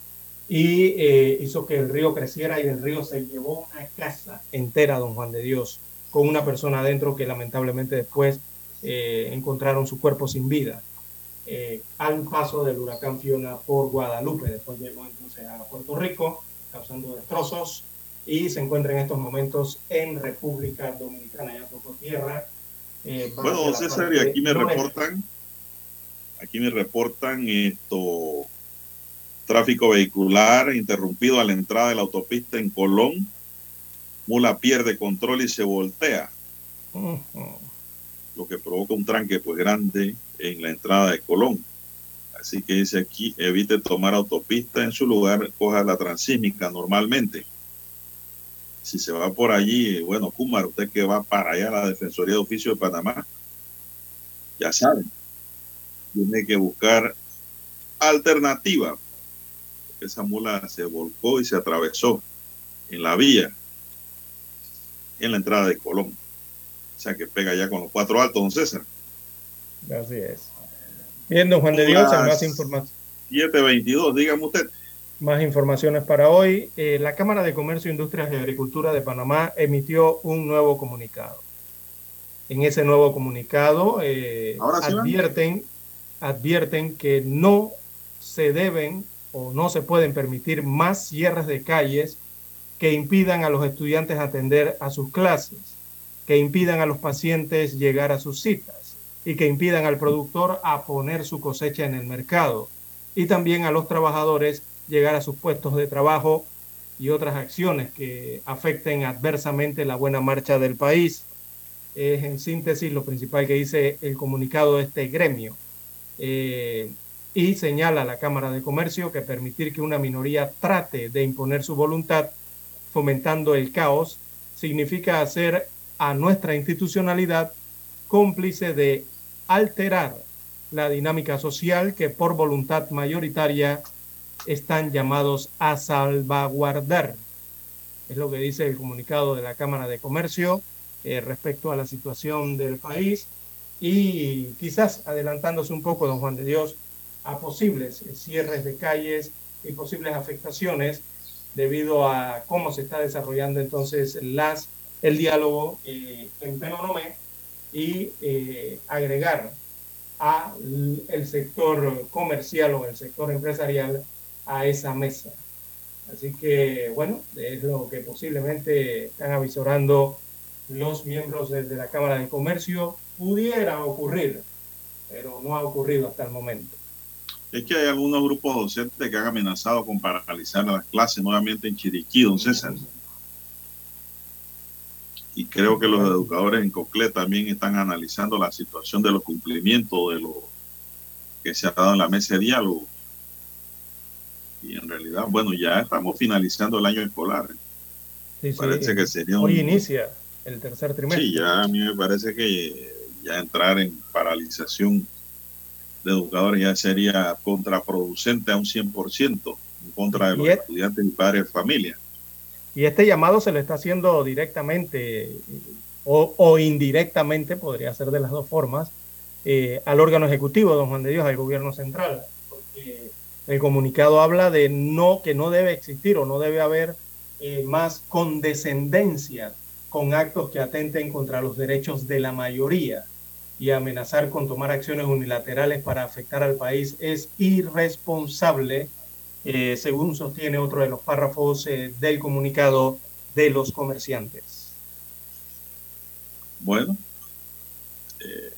y hizo que el río creciera y el río se llevó una casa entera, don Juan de Dios, con una persona adentro que lamentablemente después eh, encontraron su cuerpo sin vida eh, al paso del huracán Fiona por Guadalupe. Después llegó entonces a Puerto Rico, causando destrozos y se encuentra en estos momentos en República Dominicana. Ya tocó tierra. eh, Bueno, César, y aquí me noreste. reportan, aquí me reportan esto, tráfico vehicular interrumpido a la entrada de la autopista en Colón. Mula pierde control y se voltea, Ujú. Lo que provoca un tranque pues grande en la entrada de Colón. Así que dice aquí, evite tomar autopista, en su lugar coja la transísmica normalmente. Si se va por allí, eh, bueno, Kumar, usted que va para allá a la Defensoría de Oficio de Panamá, ya saben, tiene que buscar alternativa. Esa mula se volcó y se atravesó en la vía, en la entrada de Colón. O sea que pega ya con los cuatro altos, don César. Así es. Bien, don Juan de Dios, más información. 722, dígame usted. Más informaciones para hoy. Eh, la Cámara de Comercio, Industrias y Agricultura de Panamá emitió un nuevo comunicado. En ese nuevo comunicado eh, van. advierten, advierten que no se deben o no se pueden permitir más cierres de calles que impidan a los estudiantes atender a sus clases, que impidan a los pacientes llegar a sus citas y que impidan al productor a poner su cosecha en el mercado y también a los trabajadores llegar a sus puestos de trabajo y otras acciones que afecten adversamente la buena marcha del país. Es en síntesis lo principal que dice el comunicado de este gremio. Eh, y señala a la Cámara de Comercio que permitir que una minoría trate de imponer su voluntad fomentando el caos significa hacer a nuestra institucionalidad cómplice de alterar la dinámica social que por voluntad mayoritaria están llamados a salvaguardar. Es lo que dice el comunicado de la Cámara de Comercio eh, respecto a la situación del país y quizás adelantándose un poco, don Juan de Dios, a posibles eh, cierres de calles y posibles afectaciones debido a cómo se está desarrollando entonces las, el diálogo eh, en Penonomé y eh, agregar a l- el sector comercial o el sector empresarial a esa mesa. Así que, bueno, es lo que posiblemente están avisorando los miembros de, de la Cámara de Comercio. Pudiera ocurrir, pero no ha ocurrido hasta el momento. Es que hay algunos grupos docentes que han amenazado con paralizar las clases nuevamente en Chiriquí, don César. Y creo que los educadores en Coclé también están analizando la situación de los cumplimientos de lo que se ha dado en la mesa de diálogo. Y en realidad, bueno, ya estamos finalizando el año escolar. Sí, sí, Parece que sería Hoy un- inicia el tercer trimestre. Sí, ya a mí me parece que ya entrar en paralización de educadores ya sería contraproducente a un 100% en contra de los Y estudiantes y padres de familia. Y este llamado se lo está haciendo directamente o, o indirectamente, podría ser de las dos formas, eh, al órgano ejecutivo, don Juan de Dios, al gobierno central. Porque el comunicado habla de no que no debe existir o no debe haber eh, más condescendencia con actos que atenten contra los derechos de la mayoría y amenazar con tomar acciones unilaterales para afectar al país es irresponsable eh, según sostiene otro de los párrafos eh, del comunicado de los comerciantes. Bueno, eh,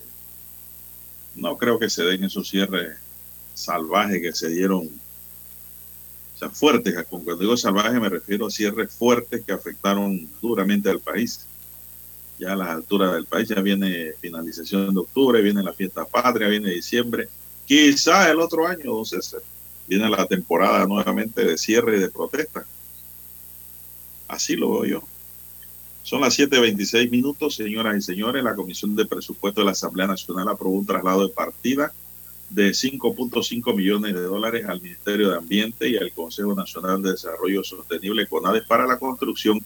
no creo que se den esos cierres salvajes que se dieron, o sea, fuertes. Cuando digo salvaje me refiero a cierres fuertes que afectaron duramente al país. Ya a las alturas del país ya viene finalización de octubre, viene la fiesta patria, viene diciembre. Quizá el otro año, don César, viene la temporada nuevamente de cierre y de protesta. Así lo veo yo. Son las 7.26 minutos, señoras y señores. La Comisión de Presupuesto de la Asamblea Nacional aprobó un traslado de partida de 5.5 millones de dólares al Ministerio de Ambiente y al Consejo Nacional de Desarrollo Sostenible, CONADES, para la construcción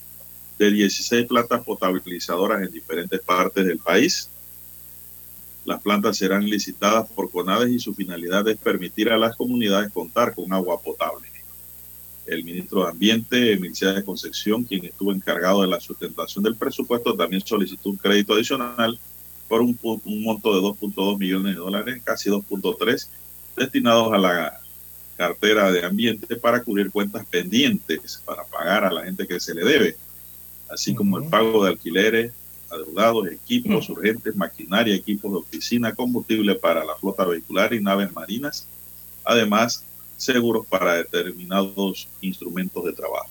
de 16 plantas potabilizadoras en diferentes partes del país. Las plantas serán licitadas por CONADES y su finalidad es permitir a las comunidades contar con agua potable. El ministro de Ambiente, de Concepción, quien estuvo encargado de la sustentación del presupuesto, también solicitó un crédito adicional por un, un monto de 2.2 millones de dólares, casi 2.3, destinados a la cartera de ambiente para cubrir cuentas pendientes, para pagar a la gente que se le debe, así como el pago de alquileres, adeudados, equipos urgentes, maquinaria, equipos de oficina, combustible para la flota vehicular y naves marinas, además seguros para determinados instrumentos de trabajo.